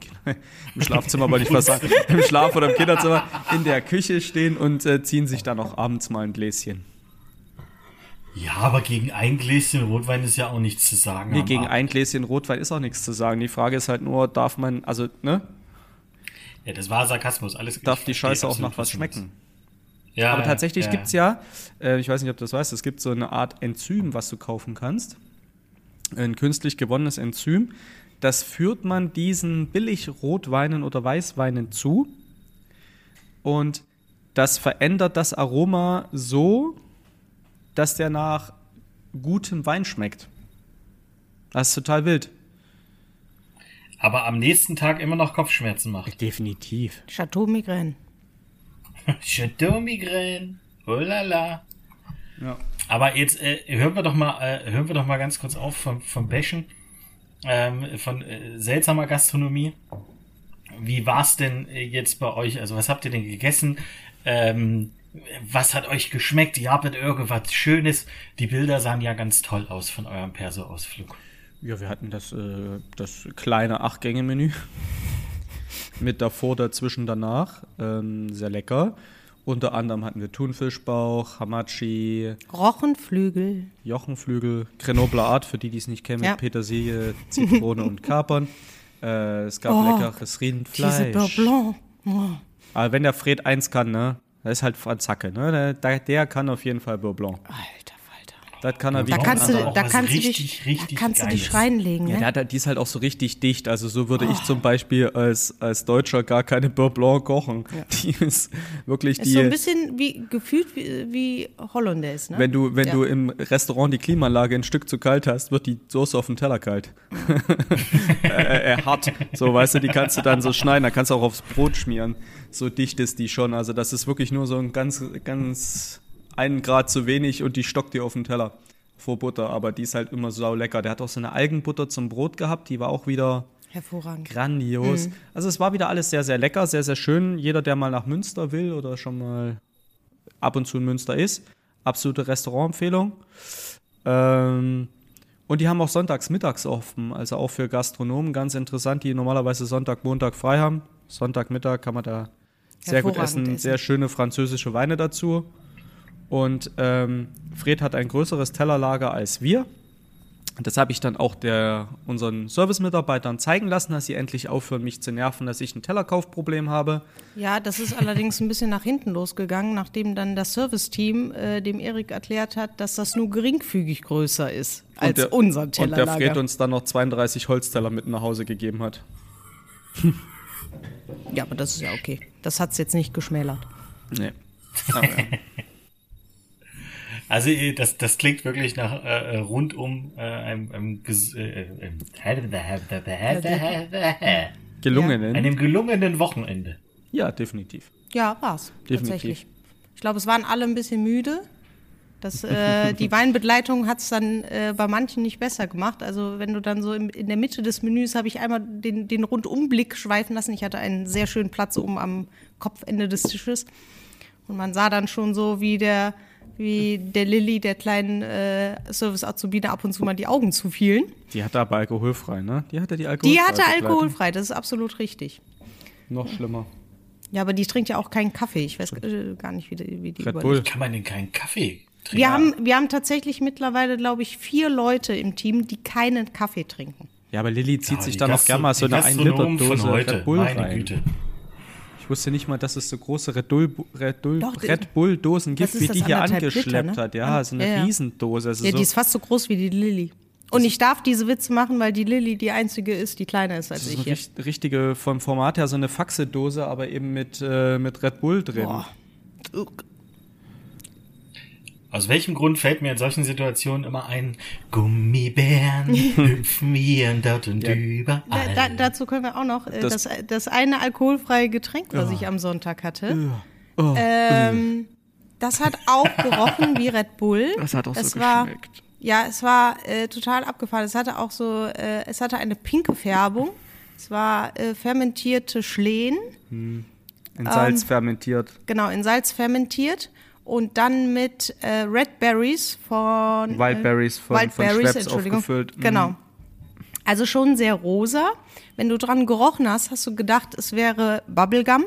im Schlafzimmer wollte ich fast sagen, im Schlaf- oder im Kinderzimmer, in der Küche stehen und äh, ziehen sich dann auch abends mal ein Gläschen. Ja, aber gegen ein Gläschen Rotwein ist ja auch nichts zu sagen. Nee, gegen Abend. ein Gläschen Rotwein ist auch nichts zu sagen. Die Frage ist halt nur, darf man, also, ne, Ja, das war Sarkasmus. Alles darf die Scheiße auch nach was schmecken? Ja, Aber tatsächlich ja, gibt's ja, äh, ich weiß nicht, ob du das weißt, es gibt so eine Art Enzym, was du kaufen kannst. Ein künstlich gewonnenes Enzym. Das führt man diesen Billig-Rotweinen oder Weißweinen zu. Und das verändert das Aroma so, dass der nach gutem Wein schmeckt. Das ist total wild. Aber am nächsten Tag immer noch Kopfschmerzen macht. Definitiv. Chateau Migraine. Chateau Migraine. Oh la la. Ja. Aber jetzt äh, hören wir doch mal, äh, hören wir doch mal ganz kurz auf vom, vom Bashen, ähm, von äh, seltsamer Gastronomie. Wie war's denn äh, jetzt bei euch? Also was habt ihr denn gegessen? Ähm, was hat euch geschmeckt? Ihr habtet irgendwas Schönes. Die Bilder sahen ja ganz toll aus von eurem Perso-Ausflug. Ja, wir hatten das, äh, das kleine Acht-Gänge-Menü mit davor, dazwischen, danach. Ähm, sehr lecker. Unter anderem hatten wir Thunfischbauch, Hamachi, Rochenflügel. Jochenflügel, Grenoble Art, für die, die es nicht kennen, mit Ja. Petersilie, Zitrone und Kapern. Äh, es gab Oh, leckeres Diese Rindfleisch. Beurre Blanc. Oh. Aber wenn der Fred eins kann, ne, das ist halt Franzacke, ne, der, der, kann auf jeden Fall Blanc. Alter. Das kann er Da kannst du, da kannst du richtig, dich, richtig da kannst du dich Geiles. reinlegen, Ja, ne? der, die ist halt auch so richtig dicht. Also so würde ich zum Beispiel als, als Deutscher gar keine Beurre Blanc kochen. Die ist wirklich ist die. so ein bisschen wie gefühlt wie, wie Hollandaise, ne? wenn du, wenn Ja. du im Restaurant die Klimaanlage ein Stück zu kalt hast, wird die Soße auf dem Teller kalt. äh, äh, hart. So, weißt du, die kannst du dann so schneiden, da kannst du auch aufs Brot schmieren. So dicht ist die schon. Also das ist wirklich nur so ein ganz, ganz einen Grad zu wenig und die stockt dir auf dem Teller vor Butter. Aber die ist halt immer sau lecker. Der hat auch so eine Algenbutter zum Brot gehabt, die war auch wieder Hervorragend. grandios. Also es war wieder alles sehr, sehr lecker, sehr, sehr schön. Jeder, der mal nach Münster will oder schon mal ab und zu in Münster ist, absolute Restaurantempfehlung. Ähm, und die haben auch sonntags mittags offen, also auch für Gastronomen ganz interessant, die normalerweise Sonntag, Montag frei haben. Sonntagmittag kann man da sehr gut essen, essen. sehr schöne französische Weine dazu. Und ähm, Fred hat ein größeres Tellerlager als wir. Und das habe ich dann auch der, unseren Service-Mitarbeitern zeigen lassen, dass sie endlich aufhören, mich zu nerven, dass ich ein Tellerkaufproblem habe. Ja, das ist allerdings ein bisschen nach hinten losgegangen, nachdem dann das Serviceteam äh, dem Erik erklärt hat, dass das nur geringfügig größer ist als der, unser Und der Tellerlager. Fred uns dann noch 32 Holzteller mit nach Hause gegeben hat. ja, aber das ist ja okay. Das hat's jetzt nicht geschmälert. Nee. Aber, ja. Also äh, das, das klingt wirklich nach äh, äh, rundum äh, einem, einem, äh, Gelungenen. Ja, einem gelungenen Wochenende. definitiv. Ja, war's. Definitiv. Tatsächlich. Ich glaube, es waren alle ein bisschen müde. Das, äh, die Weinbegleitung hat's dann äh, bei manchen nicht besser gemacht. Also wenn du dann so im, in der Mitte des Menüs habe ich einmal den, den Rundumblick schweifen lassen. Ich hatte einen sehr schönen Platz oben am Kopfende des Tisches. Und man sah dann schon so, wie der, wie der Lilly, der kleinen äh, Service-Azubine, ab und zu mal die Augen zufielen. Die hatte aber alkoholfrei, ne? Die hatte die alkoholfrei. Die hatte alkoholfrei, das ist absolut richtig. Noch schlimmer. Ja, aber die trinkt ja auch keinen Kaffee. Ich weiß äh, gar nicht, wie die, wie die Red. Bull. Kann man denn keinen Kaffee trinken? Wir haben, wir haben tatsächlich mittlerweile, glaube ich, vier Leute im Team, die keinen Kaffee trinken. Ja, aber Lilly zieht Ja, sich dann auch Gastro- gerne mal so eine Gastronomen 1-Liter-Dose von heute, Red Bull meine rein. Güte. Ich wusste nicht mal, dass es so große Red Bull, Red Bull, Doch, Red Bull Dosen gibt, wie die hier angeschleppt Liter, ne? hat. Ja, so eine Ja, ja. Riesendose. Also Ja, so, die ist fast so groß wie die Lilly. Und ich darf diese Witze machen, weil die Lilly die einzige ist, die kleiner ist als das ist ich eine hier. richt- richtige, vom Format her so eine Faxe-Dose, aber eben mit, äh, mit Red Bull drin. Boah. Aus welchem Grund fällt mir in solchen Situationen immer ein, Gummibären hüpfen hier und dort und Da, überall. da, dazu können wir auch noch äh, Das- das, das, eine alkoholfreie Getränk, was ich am Sonntag hatte. Oh, Ähm, das hat auch gerochen wie Red Bull. Das hat auch so es war, geschmeckt. Ja, es war äh, total abgefahren. Es hatte auch so, äh, es hatte eine pinke Färbung. Es war äh, fermentierte Schlehen, in ähm, Salz fermentiert. genau, in Salz fermentiert. Und dann mit äh, Red Berries von. Wildberries von, Wild von Berries, Entschuldigung. aufgefüllt. Mhm. Genau. Also schon sehr rosa. Wenn du dran gerochen hast, hast du gedacht, es wäre Bubblegum.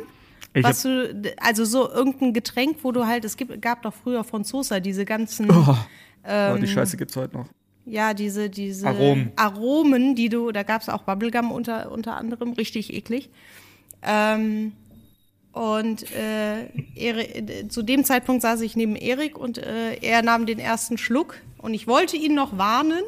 Ich was du, also so irgendein Getränk, wo du halt, es gibt, gab doch früher von Sosa diese ganzen, Oh, Ähm, oh, die Scheiße gibt's heute noch. ja, diese, diese Aromen. Aromen, die du, da gab es auch Bubblegum unter, unter anderem, richtig eklig. Ähm, und äh, Eri- äh, zu dem Zeitpunkt saß ich neben Erik und äh, er nahm den ersten Schluck und ich wollte ihn noch warnen,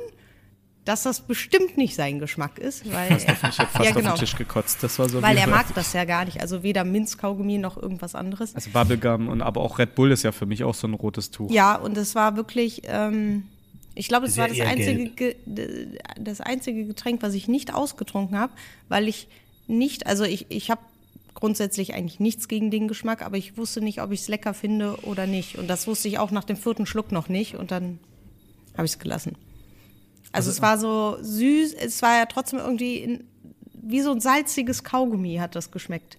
dass das bestimmt nicht sein Geschmack ist, weil er, Ich hätte fast ja, auf genau, den Tisch gekotzt. Das war so weil er mag das ja gar nicht, also weder Minzkaugummi noch irgendwas anderes. Also Bubblegum und aber auch Red Bull ist ja für mich auch so ein rotes Tuch. Ja, und es war wirklich, ähm, ich glaube, es war das einzige, das einzige Getränk, was ich nicht ausgetrunken habe, weil ich nicht, also ich, ich habe grundsätzlich eigentlich nichts gegen den Geschmack, aber ich wusste nicht, ob ich es lecker finde oder nicht. Und das wusste ich auch nach dem vierten Schluck noch nicht und dann habe ich es gelassen. Also, es war so süß, es war ja trotzdem irgendwie in, wie so ein salziges Kaugummi hat das geschmeckt.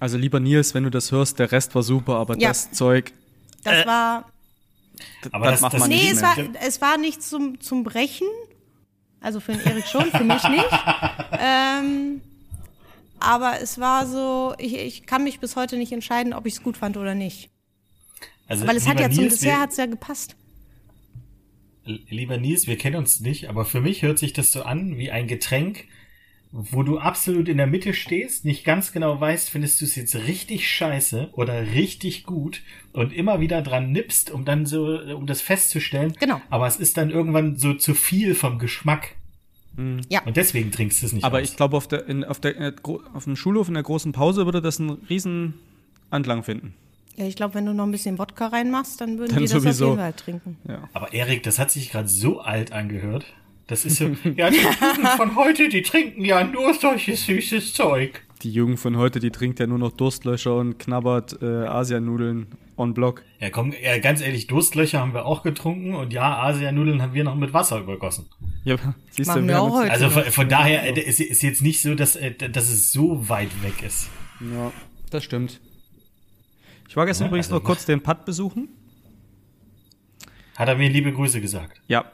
Also lieber Nils, wenn du das hörst, der Rest war super, aber Ja. das Zeug, Das war, Aber das das, macht das man Nee, nicht es mehr. war, es war nichts zum, zum Brechen. Also für den Erik schon, für mich nicht. ähm, aber es war so, ich, ich kann mich bis heute nicht entscheiden, ob ich es gut fand oder nicht. Also, Weil es hat ja zum Nils, Dessert hat's ja gepasst. Lieber Nils, wir kennen uns nicht, aber für mich hört sich das so an wie ein Getränk, wo du absolut in der Mitte stehst, nicht ganz genau weißt, findest du es jetzt richtig scheiße oder richtig gut und immer wieder dran nippst, um dann so, um das festzustellen. Genau. Aber es ist dann irgendwann so zu viel vom Geschmack. Ja. Und deswegen trinkst du es nicht Aber aus. ich glaube, auf, der, in, auf, der, äh, auf dem Schulhof in der großen Pause würde das einen riesen Anklang finden. Ja, ich glaube, wenn du noch ein bisschen Wodka reinmachst, dann würden Dann die das sowieso. auf jeden Fall trinken. Ja. Aber Erik, das hat sich gerade so alt angehört. Das ist so, ja, die Jugend von heute, die trinken ja nur solches süßes Zeug. Die Jugend von heute, die trinkt ja nur noch Durstlöcher und knabbert äh, Asianudeln on Block. Ja, komm, ja, ganz ehrlich, Durstlöcher haben wir auch getrunken und ja, Asianudeln haben wir noch mit Wasser übergossen. Ja, siehst Machen du, wir auch heute. Also von, von daher äh, ist, ist jetzt nicht so, dass, äh, dass es so weit weg ist. Ja, das stimmt. Ich war gestern Ja, übrigens also- noch kurz den Pad besuchen. Hat er mir liebe Grüße gesagt. Ja.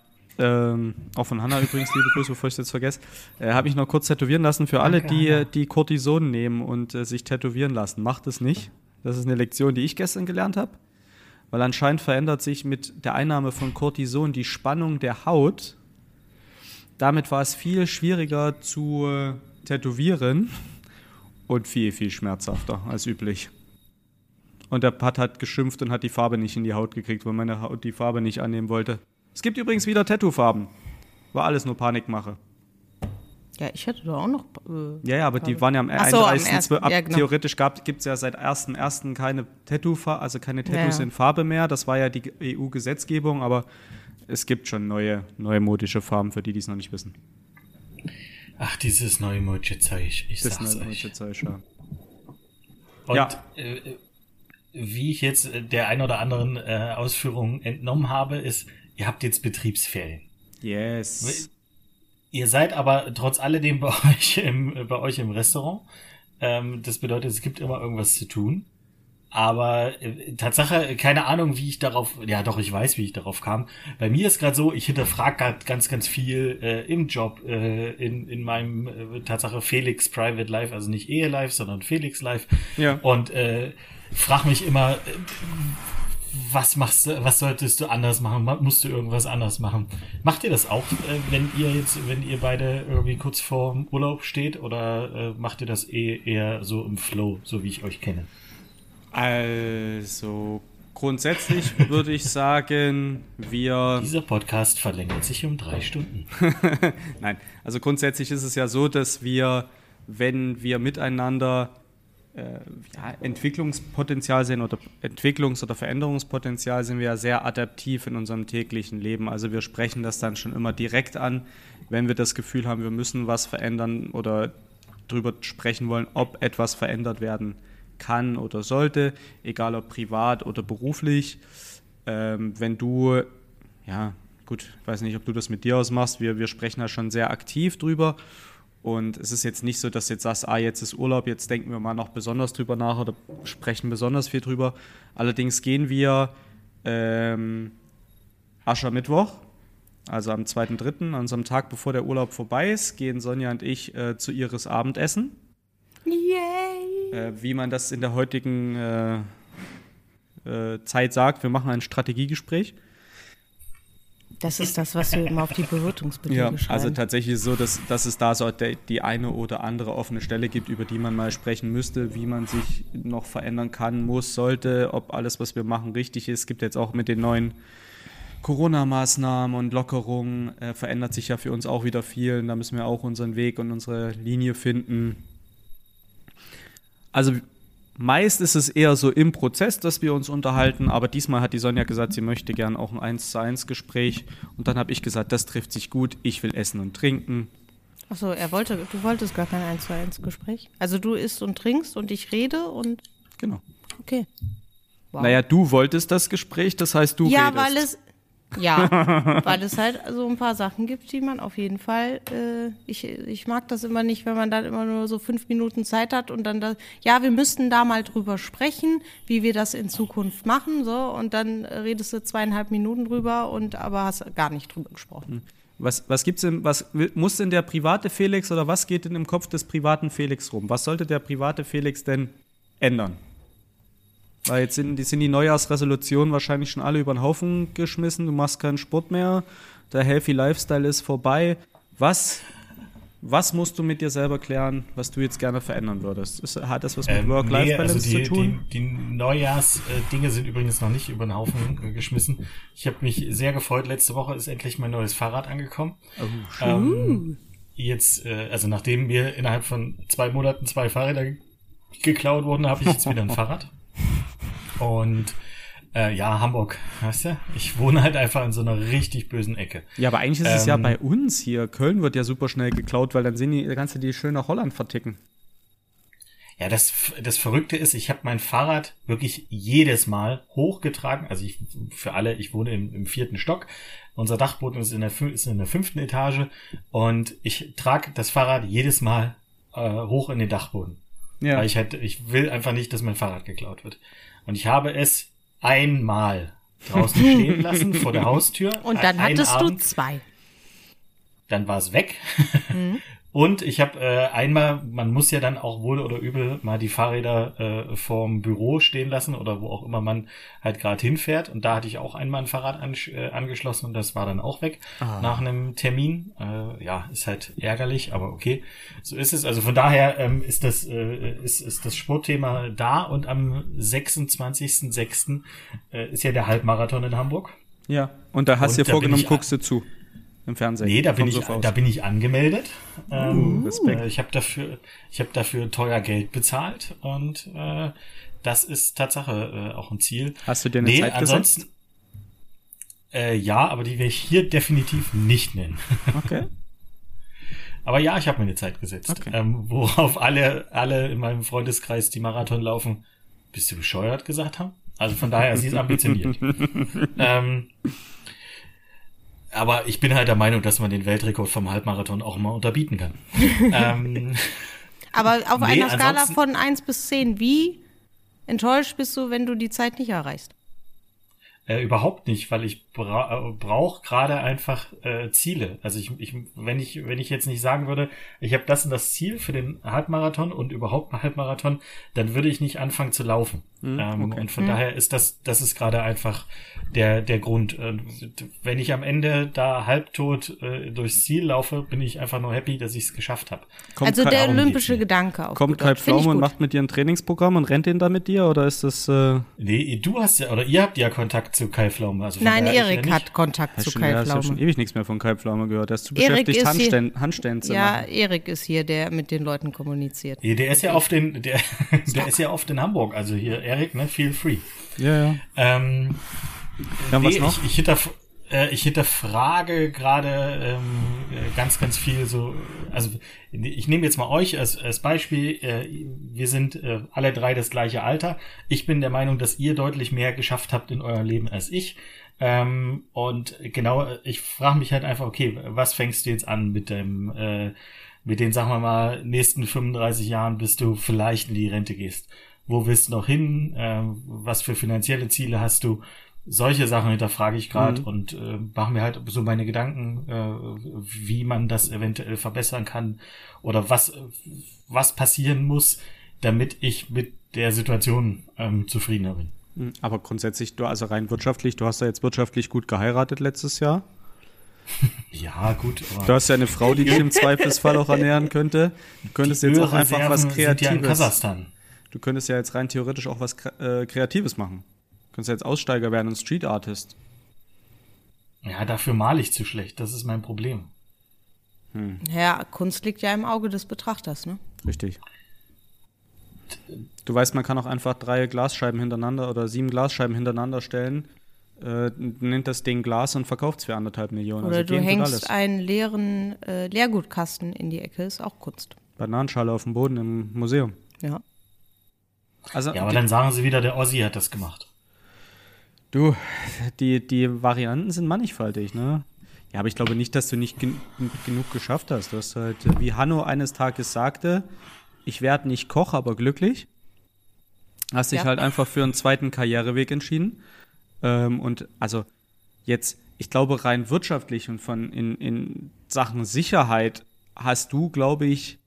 Ähm, auch von Hanna übrigens, liebe Grüße, bevor ich es jetzt vergesse. Äh, Habe ich noch kurz tätowieren lassen für alle, Danke, die, Hanna. die Cortison nehmen und äh, sich tätowieren lassen. Macht es nicht. Das ist eine Lektion, die ich gestern gelernt habe. Weil anscheinend verändert sich mit der Einnahme von Cortison die Spannung der Haut. Damit war es viel schwieriger zu äh, tätowieren und viel, viel schmerzhafter als üblich. Und der Pat hat geschimpft und hat die Farbe nicht in die Haut gekriegt, weil meine Haut die Farbe nicht annehmen wollte. Es gibt übrigens wieder Tattoo-Farben. War alles nur Panikmache. Ja, ich hätte doch auch noch. Äh, Ja, ja, aber die waren ja am Ach so, am 31. ersten, ab, ja, genau. Theoretisch gibt es ja seit 1.1. keine Tattoo also keine Tattoos Ja. in Farbe mehr. Das war ja die EU-Gesetzgebung, aber es gibt schon neue, neue modische Farben, für die, die es noch nicht wissen. Ach, dieses neue Zeug, ich Das sag's neue euch. modische Zeug, ja. Und Ja. äh, wie ich jetzt äh, der ein oder anderen äh, Ausführung entnommen habe, ist, ihr habt jetzt Betriebsferien. Yes. Ihr seid aber trotz alledem bei euch im, bei euch im Restaurant. Ähm, das bedeutet, es gibt immer irgendwas zu tun. Aber äh, Tatsache, keine Ahnung, wie ich darauf, ja doch, ich weiß, wie ich darauf kam. Bei mir ist gerade so, ich hinterfrage gerade ganz, ganz viel äh, im Job, äh, in, in meinem äh, Tatsache Felix Private Life, also nicht Ehe Life, sondern Felix Life. Ja. Und äh, frag mich immer, äh, was machst du, was solltest du anders machen? Ma- Musst du irgendwas anders machen? Macht ihr das auch, äh, wenn ihr jetzt, wenn ihr beide irgendwie kurz vor dem Urlaub steht, oder äh, macht ihr das eh, eher so im Flow, so wie ich euch kenne? Also, grundsätzlich würde ich sagen, wir. Dieser Podcast verlängert sich um drei Stunden. Nein, also grundsätzlich ist es ja so, dass wir, wenn wir miteinander ja, Entwicklungspotenzial sehen oder Entwicklungs- oder Veränderungspotenzial, sind wir ja sehr adaptiv in unserem täglichen Leben. Also wir sprechen das dann schon immer direkt an, wenn wir das Gefühl haben, wir müssen was verändern oder darüber sprechen wollen, ob etwas verändert werden kann oder sollte, egal ob privat oder beruflich. Ähm, wenn du, ja, gut, ich weiß nicht, ob du das mit dir ausmachst, wir, wir sprechen da schon sehr aktiv drüber. Und es ist jetzt nicht so, dass du jetzt sagst, ah, jetzt ist Urlaub, jetzt denken wir mal noch besonders drüber nach oder sprechen besonders viel drüber. Allerdings gehen wir ähm, Aschermittwoch, also am 2.3., an unserem Tag, bevor der Urlaub vorbei ist, gehen Sonja und ich äh, zu ihres Abendessen. Yay! Äh, wie man das in der heutigen äh, äh, Zeit sagt, wir machen ein Strategiegespräch. Das ist das, was wir immer auf die Bewirtungsbelege Ja, schreiben. also tatsächlich ist es so, dass, dass es da so die eine oder andere offene Stelle gibt, über die man mal sprechen müsste, wie man sich noch verändern kann, muss, sollte, ob alles, was wir machen, richtig ist. Es gibt jetzt auch mit den neuen Corona-Maßnahmen und Lockerungen, äh, verändert sich ja für uns auch wieder viel. Und da müssen wir auch unseren Weg und unsere Linie finden. Also meist ist es eher so im Prozess, dass wir uns unterhalten, aber diesmal hat die Sonja gesagt, sie möchte gern auch ein 1 zu 1 Gespräch und dann habe ich gesagt, das trifft sich gut, ich will essen und trinken. Achso, er wollte, du wolltest gar kein 1 zu 1 Gespräch. Also du isst und trinkst und ich rede und Genau. okay. Wow. Naja, du wolltest das Gespräch, das heißt, du ja, redest. weil es ja, weil es halt so ein paar Sachen gibt, die man auf jeden Fall. Äh, ich, ich mag das immer nicht, wenn man dann immer nur so fünf Minuten Zeit hat und dann das, ja, wir müssten da mal drüber sprechen, wie wir das in Zukunft machen, so und dann redest du zweieinhalb Minuten drüber und aber hast gar nicht drüber gesprochen. Was, was gibt's denn, was muss denn der private Felix oder was geht denn im Kopf des privaten Felix rum? Was sollte der private Felix denn ändern? Weil jetzt sind, die, sind die Neujahrsresolutionen wahrscheinlich schon alle über den Haufen geschmissen. Du machst keinen Sport mehr. Der Healthy Lifestyle ist vorbei. Was, was musst du mit dir selber klären, was du jetzt gerne verändern würdest? Ist, hat das was mit Ähm, Work-Life-Balance also die, zu tun? Die, die Neujahrs-Dinge sind übrigens noch nicht über den Haufen äh, geschmissen. Ich habe mich sehr gefreut. Letzte Woche ist endlich mein neues Fahrrad angekommen. Oh, ähm, jetzt, äh, also nachdem mir innerhalb von zwei Monaten zwei Fahrräder ge- geklaut wurden, habe ich jetzt wieder ein Fahrrad. Und äh, ja, Hamburg, weißt du? Ich wohne halt einfach in so einer richtig bösen Ecke. Ja, aber eigentlich ist es ja Ähm, bei uns hier. Köln wird ja super schnell geklaut, weil dann sehen die, kannst du die schön nach Holland verticken. Ja, das, das Verrückte ist, ich habe mein Fahrrad wirklich jedes Mal hochgetragen. Also ich, für alle, ich wohne im, im vierten Stock. Unser Dachboden ist in, der, ist in der fünften Etage und ich trage das Fahrrad jedes Mal äh, hoch in den Dachboden. Ja. Weil ich halt, ich will einfach nicht, dass mein Fahrrad geklaut wird. Und ich habe es einmal draußen stehen lassen vor der Haustür. Und dann hattest Abend du zwei. dann war es weg. Mhm. Und ich habe äh, einmal, man muss ja dann auch wohl oder übel mal die Fahrräder äh, vorm Büro stehen lassen oder wo auch immer man halt gerade hinfährt. Und da hatte ich auch einmal ein Fahrrad an, äh, angeschlossen und das war dann auch weg Ah. nach einem Termin. Äh, ja, ist halt ärgerlich, aber okay, so ist es. Also von daher ähm, ist das äh, ist, ist das Sportthema da und am 26.06. Äh, ist ja der Halbmarathon in Hamburg. Ja. Und da hast du dir vorgenommen, guckst du zu. Im Fernsehen. Nee, da bin ich, da bin ich angemeldet. Ähm, Respekt. äh, Ich habe dafür, ich habe dafür teuer Geld bezahlt und äh, das ist Tatsache äh, auch ein Ziel. Hast du dir eine nee, Zeit ansonsten, Äh, ja, aber die werde ich hier definitiv nicht nennen. Okay. Aber ja, ich habe mir eine Zeit gesetzt, Okay. ähm, worauf alle, alle in meinem Freundeskreis, die Marathon laufen, bist du bescheuert gesagt haben. Also von daher, sie ist ambitioniert. ähm, aber ich bin halt der Meinung, dass man den Weltrekord vom Halbmarathon auch mal unterbieten kann. ähm, Aber auf Nee, einer Skala von 1 bis 10, wie enttäuscht bist du, wenn du die Zeit nicht erreichst? Äh, überhaupt nicht, weil ich bra äh, brauche gerade einfach äh, Ziele. Also ich, ich, wenn ich, wenn ich jetzt nicht sagen würde, ich habe das und das Ziel für den Halbmarathon und überhaupt einen Halbmarathon, dann würde ich nicht anfangen zu laufen. Ähm, okay. Und von daher ist das, das ist gerade einfach der der Grund. Äh, wenn ich am Ende da halbtot äh, durchs Ziel laufe, bin ich einfach nur happy, dass ich es geschafft habe. Also Kai, der olympische. Gedanke auf kommt Kai ich Pflaume und gut. macht mit dir ein Trainingsprogramm und rennt den da mit dir? Oder ist das. Äh, Nee, du hast ja, oder ihr habt ja Kontakt zu Kai Pflaume. Also Nein, ich Erik ja hat. Kontakt hast zu schon, Kai ja, hast ja schon Pflaume. ewig nichts mehr von Kai Pflaume gehört. Der ist zu beschäftigt, ist hier- zu Ja. Erik ist hier, der mit den Leuten kommuniziert. Nee, der ist ja oft in, der, der ist ja oft in Hamburg. Also hier, Erik, ne, feel free. Ja, ja. Ähm, was nee, noch? ich, ich, hinterf äh, ich hinterfrage gerade ähm, äh, ganz, ganz viel so, also ich nehme jetzt mal euch als, als Beispiel, äh, wir sind äh, alle drei das gleiche Alter. Ich bin der Meinung, dass ihr deutlich mehr geschafft habt in eurem Leben als ich. Ähm, und genau, ich frage mich halt einfach, okay, was fängst du jetzt an mit dem, äh, mit den, sagen wir mal, nächsten 35 Jahren, bis du vielleicht in die Rente gehst? Wo willst du noch hin? Ähm, was für finanzielle Ziele hast du? Solche Sachen hinterfrage ich gerade und äh, mache mir halt so meine Gedanken, äh, wie man das eventuell verbessern kann oder was, was passieren muss, damit ich mit der Situation ähm, zufriedener bin. Hm, Aber grundsätzlich, du, also rein wirtschaftlich, du hast ja jetzt wirtschaftlich gut geheiratet letztes Jahr. Ja, gut. Du hast ja eine Frau, die dich im Zweifelsfall auch ernähren könnte. Du könntest jetzt auch einfach was Ölreserven sind ja in Kreatives. Kasachstan. Du könntest ja jetzt rein theoretisch auch was äh, Kreatives machen. Du könntest ja jetzt Aussteiger werden und Street Artist. Ja, dafür male ich zu schlecht. Das ist mein Problem. Ja, Kunst liegt ja im Auge des Betrachters, ne? Richtig. Du weißt, man kann auch einfach drei Glasscheiben hintereinander oder sieben Glasscheiben hintereinander stellen, äh, nennt das Ding Glas und verkauft es für anderthalb Millionen. Oder also du hängst alles. einen leeren äh, Leergutkasten in die Ecke, ist auch Kunst. Bananenschale auf dem Boden im Museum. Ja. Also Ja, aber dann sagen sie wieder, der Ossi hat das gemacht. du, die, die Varianten sind mannigfaltig, ne? Ja, aber ich glaube nicht, dass du nicht gen genug geschafft hast. Du hast halt, wie Hanno eines Tages sagte, ich werde nicht Koch, aber glücklich. Hast dich Ja. halt einfach für einen zweiten Karriereweg entschieden. Ähm, und also jetzt, ich glaube, rein wirtschaftlich und von in, in Sachen Sicherheit hast du, glaube ich,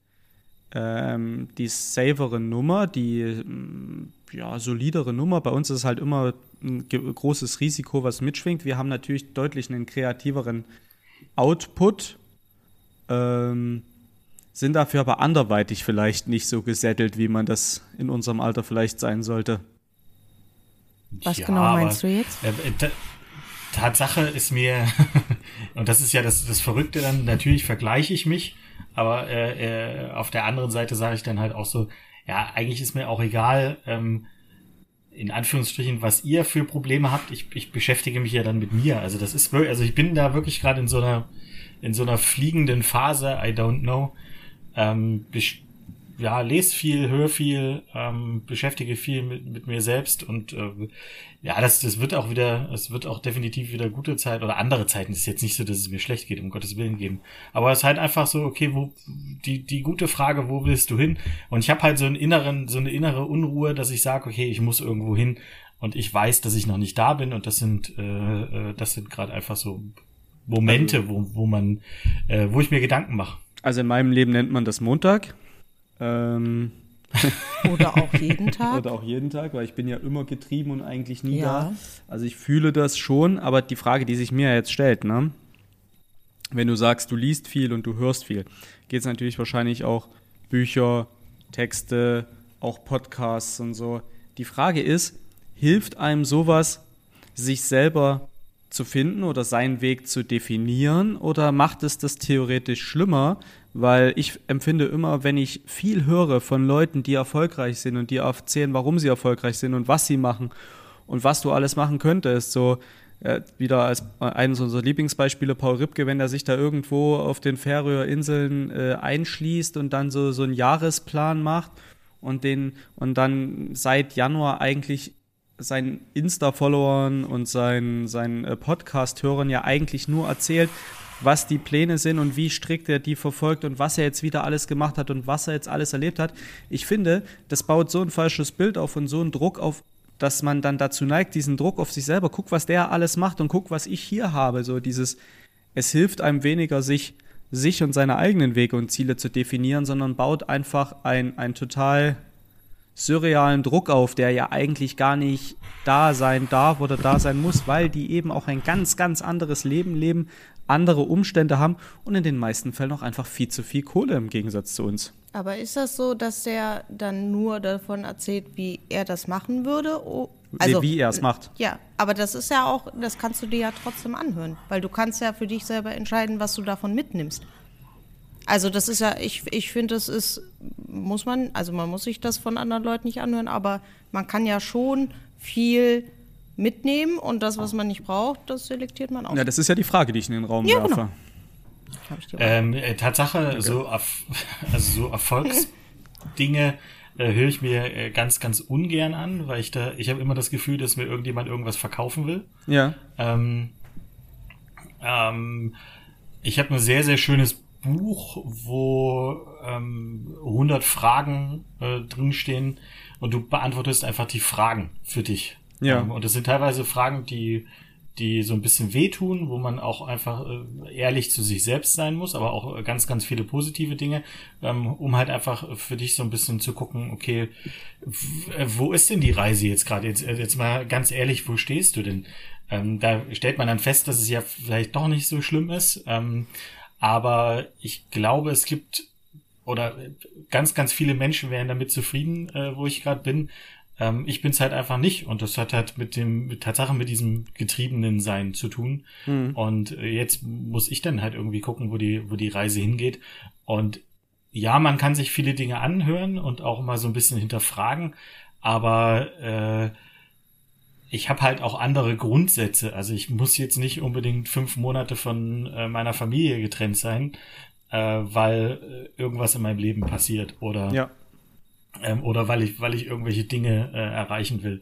ähm, die savere Nummer, die, mm, ja, solidere Nummer. Bei uns ist es halt immer ein großes Risiko, was mitschwingt. Wir haben natürlich deutlich einen kreativeren Output, ähm, sind dafür aber anderweitig vielleicht nicht so gesättelt, wie man das in unserem Alter vielleicht sein sollte. Was ja, genau meinst aber, du jetzt? Äh, Tatsache ist mir, und das ist ja das, das Verrückte dann, natürlich vergleiche ich mich, aber äh, äh, auf der anderen Seite sage ich dann halt auch so, ja, eigentlich ist mir auch egal, ähm, in Anführungsstrichen, was ihr für Probleme habt. Ich, ich beschäftige mich ja dann mit mir. Also das ist wirklich, also ich bin da wirklich gerade in so einer, in so einer fliegenden Phase, I don't know. Ähm, ja, lese viel, höre viel, ähm, beschäftige viel mit, mit mir selbst und äh, ja, das, das wird auch wieder, es wird auch definitiv wieder gute Zeit oder andere Zeiten. Es ist jetzt nicht so, dass es mir schlecht geht, um Gottes Willen geben. Aber es ist halt einfach so, okay, wo die, die gute Frage, wo willst du hin? Und ich habe halt so einen inneren, so eine innere Unruhe, dass ich sage, okay, ich muss irgendwo hin und ich weiß, dass ich noch nicht da bin und das sind, äh, äh das sind gerade einfach so Momente, also wo, wo man, äh, wo ich mir Gedanken mache. Also in meinem Leben nennt man das Montag. Ähm. Oder auch jeden Tag. Oder auch jeden Tag, weil ich bin ja immer getrieben und eigentlich nie ja. da. Also ich fühle das schon, aber die Frage, die sich mir jetzt stellt, ne? Wenn du sagst, du liest viel und du hörst viel, geht es natürlich wahrscheinlich auch Bücher, Texte, auch Podcasts und so. Die Frage ist, hilft einem sowas, sich selber zu finden oder seinen Weg zu definieren oder macht es das theoretisch schlimmer, weil ich empfinde immer, wenn ich viel höre von Leuten, die erfolgreich sind und die erzählen, warum sie erfolgreich sind und was sie machen und was du alles machen könntest, so äh, wieder als eines unserer Lieblingsbeispiele Paul Ripke, wenn er sich da irgendwo auf den Färöerinseln äh, einschließt und dann so, so einen Jahresplan macht und den und dann seit Januar eigentlich seinen Insta-Followern und seinen, seinen äh, Podcast-Hörern ja eigentlich nur erzählt, was die Pläne sind und wie strikt er die verfolgt und was er jetzt wieder alles gemacht hat und was er jetzt alles erlebt hat. Ich finde, das baut so ein falsches Bild auf und so einen Druck auf, dass man dann dazu neigt, diesen Druck auf sich selber, guck, was der alles macht und guck, was ich hier habe. So dieses, es hilft einem weniger, sich, sich und seine eigenen Wege und Ziele zu definieren, sondern baut einfach ein, ein total surrealen Druck auf, der ja eigentlich gar nicht da sein darf oder da sein muss, weil die eben auch ein ganz, ganz anderes Leben leben, andere Umstände haben und in den meisten Fällen auch einfach viel zu viel Kohle im Gegensatz zu uns. Aber ist das so, dass der dann nur davon erzählt, wie er das machen würde? Also, wie er es macht. Ja, aber das ist ja auch, das kannst du dir ja trotzdem anhören, weil du kannst ja für dich selber entscheiden, was du davon mitnimmst. Also das ist ja, ich, ich finde, das ist, muss man, also man muss sich das von anderen Leuten nicht anhören, aber man kann ja schon viel mitnehmen und das, was man nicht braucht, das selektiert man auch. Ja, das ist ja die Frage, die ich in den Raum ja, werfe. Genau. Ähm, äh, Tatsache, okay. so, also so Erfolgsdinge äh, höre ich mir äh, ganz, ganz ungern an, weil ich da, ich habe immer das Gefühl, dass mir irgendjemand irgendwas verkaufen will. Ja. Ähm, ähm, ich habe ein sehr, sehr schönes Buch, wo ähm, 100 Fragen äh, drinstehen und du beantwortest einfach die Fragen für dich. Ja. Ähm, und das sind teilweise Fragen, die, die so ein bisschen wehtun, wo man auch einfach äh, ehrlich zu sich selbst sein muss, aber auch ganz, ganz viele positive Dinge, ähm, um halt einfach für dich so ein bisschen zu gucken, okay, äh, wo ist denn die Reise jetzt gerade? Jetzt, äh, jetzt mal ganz ehrlich, wo stehst du denn? Ähm, da stellt man dann fest, dass es ja vielleicht doch nicht so schlimm ist. Ähm, aber ich glaube, es gibt oder ganz, ganz viele Menschen wären damit zufrieden, äh, wo ich gerade bin. Ähm, ich bin es halt einfach nicht und das hat halt mit dem mit Tatsache mit diesem getriebenen Sein zu tun. Mhm. Und äh, jetzt muss ich dann halt irgendwie gucken, wo die wo die Reise hingeht. Und ja, man kann sich viele Dinge anhören und auch mal so ein bisschen hinterfragen, aber äh, ich habe halt auch andere Grundsätze. Also ich muss jetzt nicht unbedingt fünf Monate von äh, meiner Familie getrennt sein, äh, weil äh, irgendwas in meinem Leben passiert oder ja ähm, oder weil ich, weil ich irgendwelche Dinge äh, erreichen will.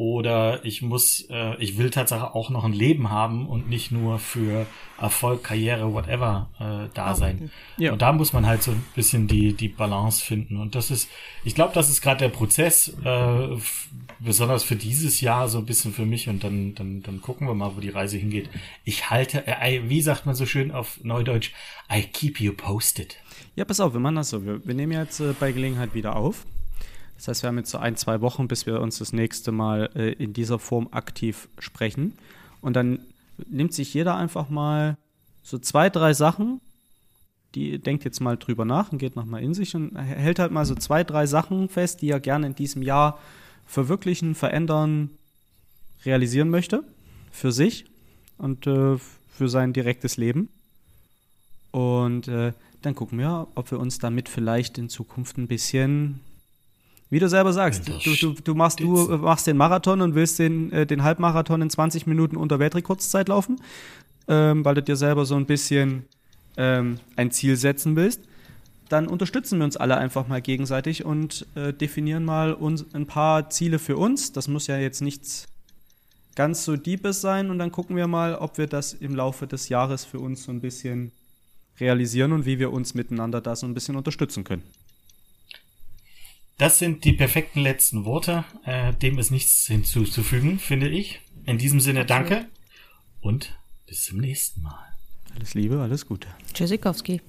Oder ich muss, äh, ich will tatsächlich auch noch ein Leben haben und nicht nur für Erfolg, Karriere, whatever äh, da sein. Ja. Und da muss man halt so ein bisschen die, die Balance finden. Und das ist, ich glaube, das ist gerade der Prozess, äh, besonders für dieses Jahr so ein bisschen für mich. Und dann, dann, dann gucken wir mal, wo die Reise hingeht. Ich halte, äh, wie sagt man so schön auf Neudeutsch, I keep you posted. Ja, pass auf, wir machen das so. Wir, wir nehmen jetzt äh, bei Gelegenheit wieder auf. Das heißt, wir haben jetzt so ein, zwei Wochen, bis wir uns das nächste Mal äh, in dieser Form aktiv sprechen. Und dann nimmt sich jeder einfach mal so zwei, drei Sachen, die denkt jetzt mal drüber nach und geht nochmal in sich und hält halt mal so zwei, drei Sachen fest, die er gerne in diesem Jahr verwirklichen, verändern, realisieren möchte. Für sich und äh, für sein direktes Leben. Und äh, dann gucken wir, ob wir uns damit vielleicht in Zukunft ein bisschen, wie du selber sagst, du, du, du, machst, du machst den Marathon und willst den, äh, den Halbmarathon in 20 Minuten unter Weltrekordszeit laufen, ähm, weil du dir selber so ein bisschen ähm, ein Ziel setzen willst. Dann unterstützen wir uns alle einfach mal gegenseitig und äh, definieren mal uns ein paar Ziele für uns. Das muss ja jetzt nichts ganz so Deepes sein und dann gucken wir mal, ob wir das im Laufe des Jahres für uns so ein bisschen realisieren und wie wir uns miteinander da so ein bisschen unterstützen können. Das sind die perfekten letzten Worte. Äh, dem ist nichts hinzuzufügen, finde ich. In diesem Sinne danke und bis zum nächsten Mal. Alles Liebe, alles Gute. Tschüssikowski.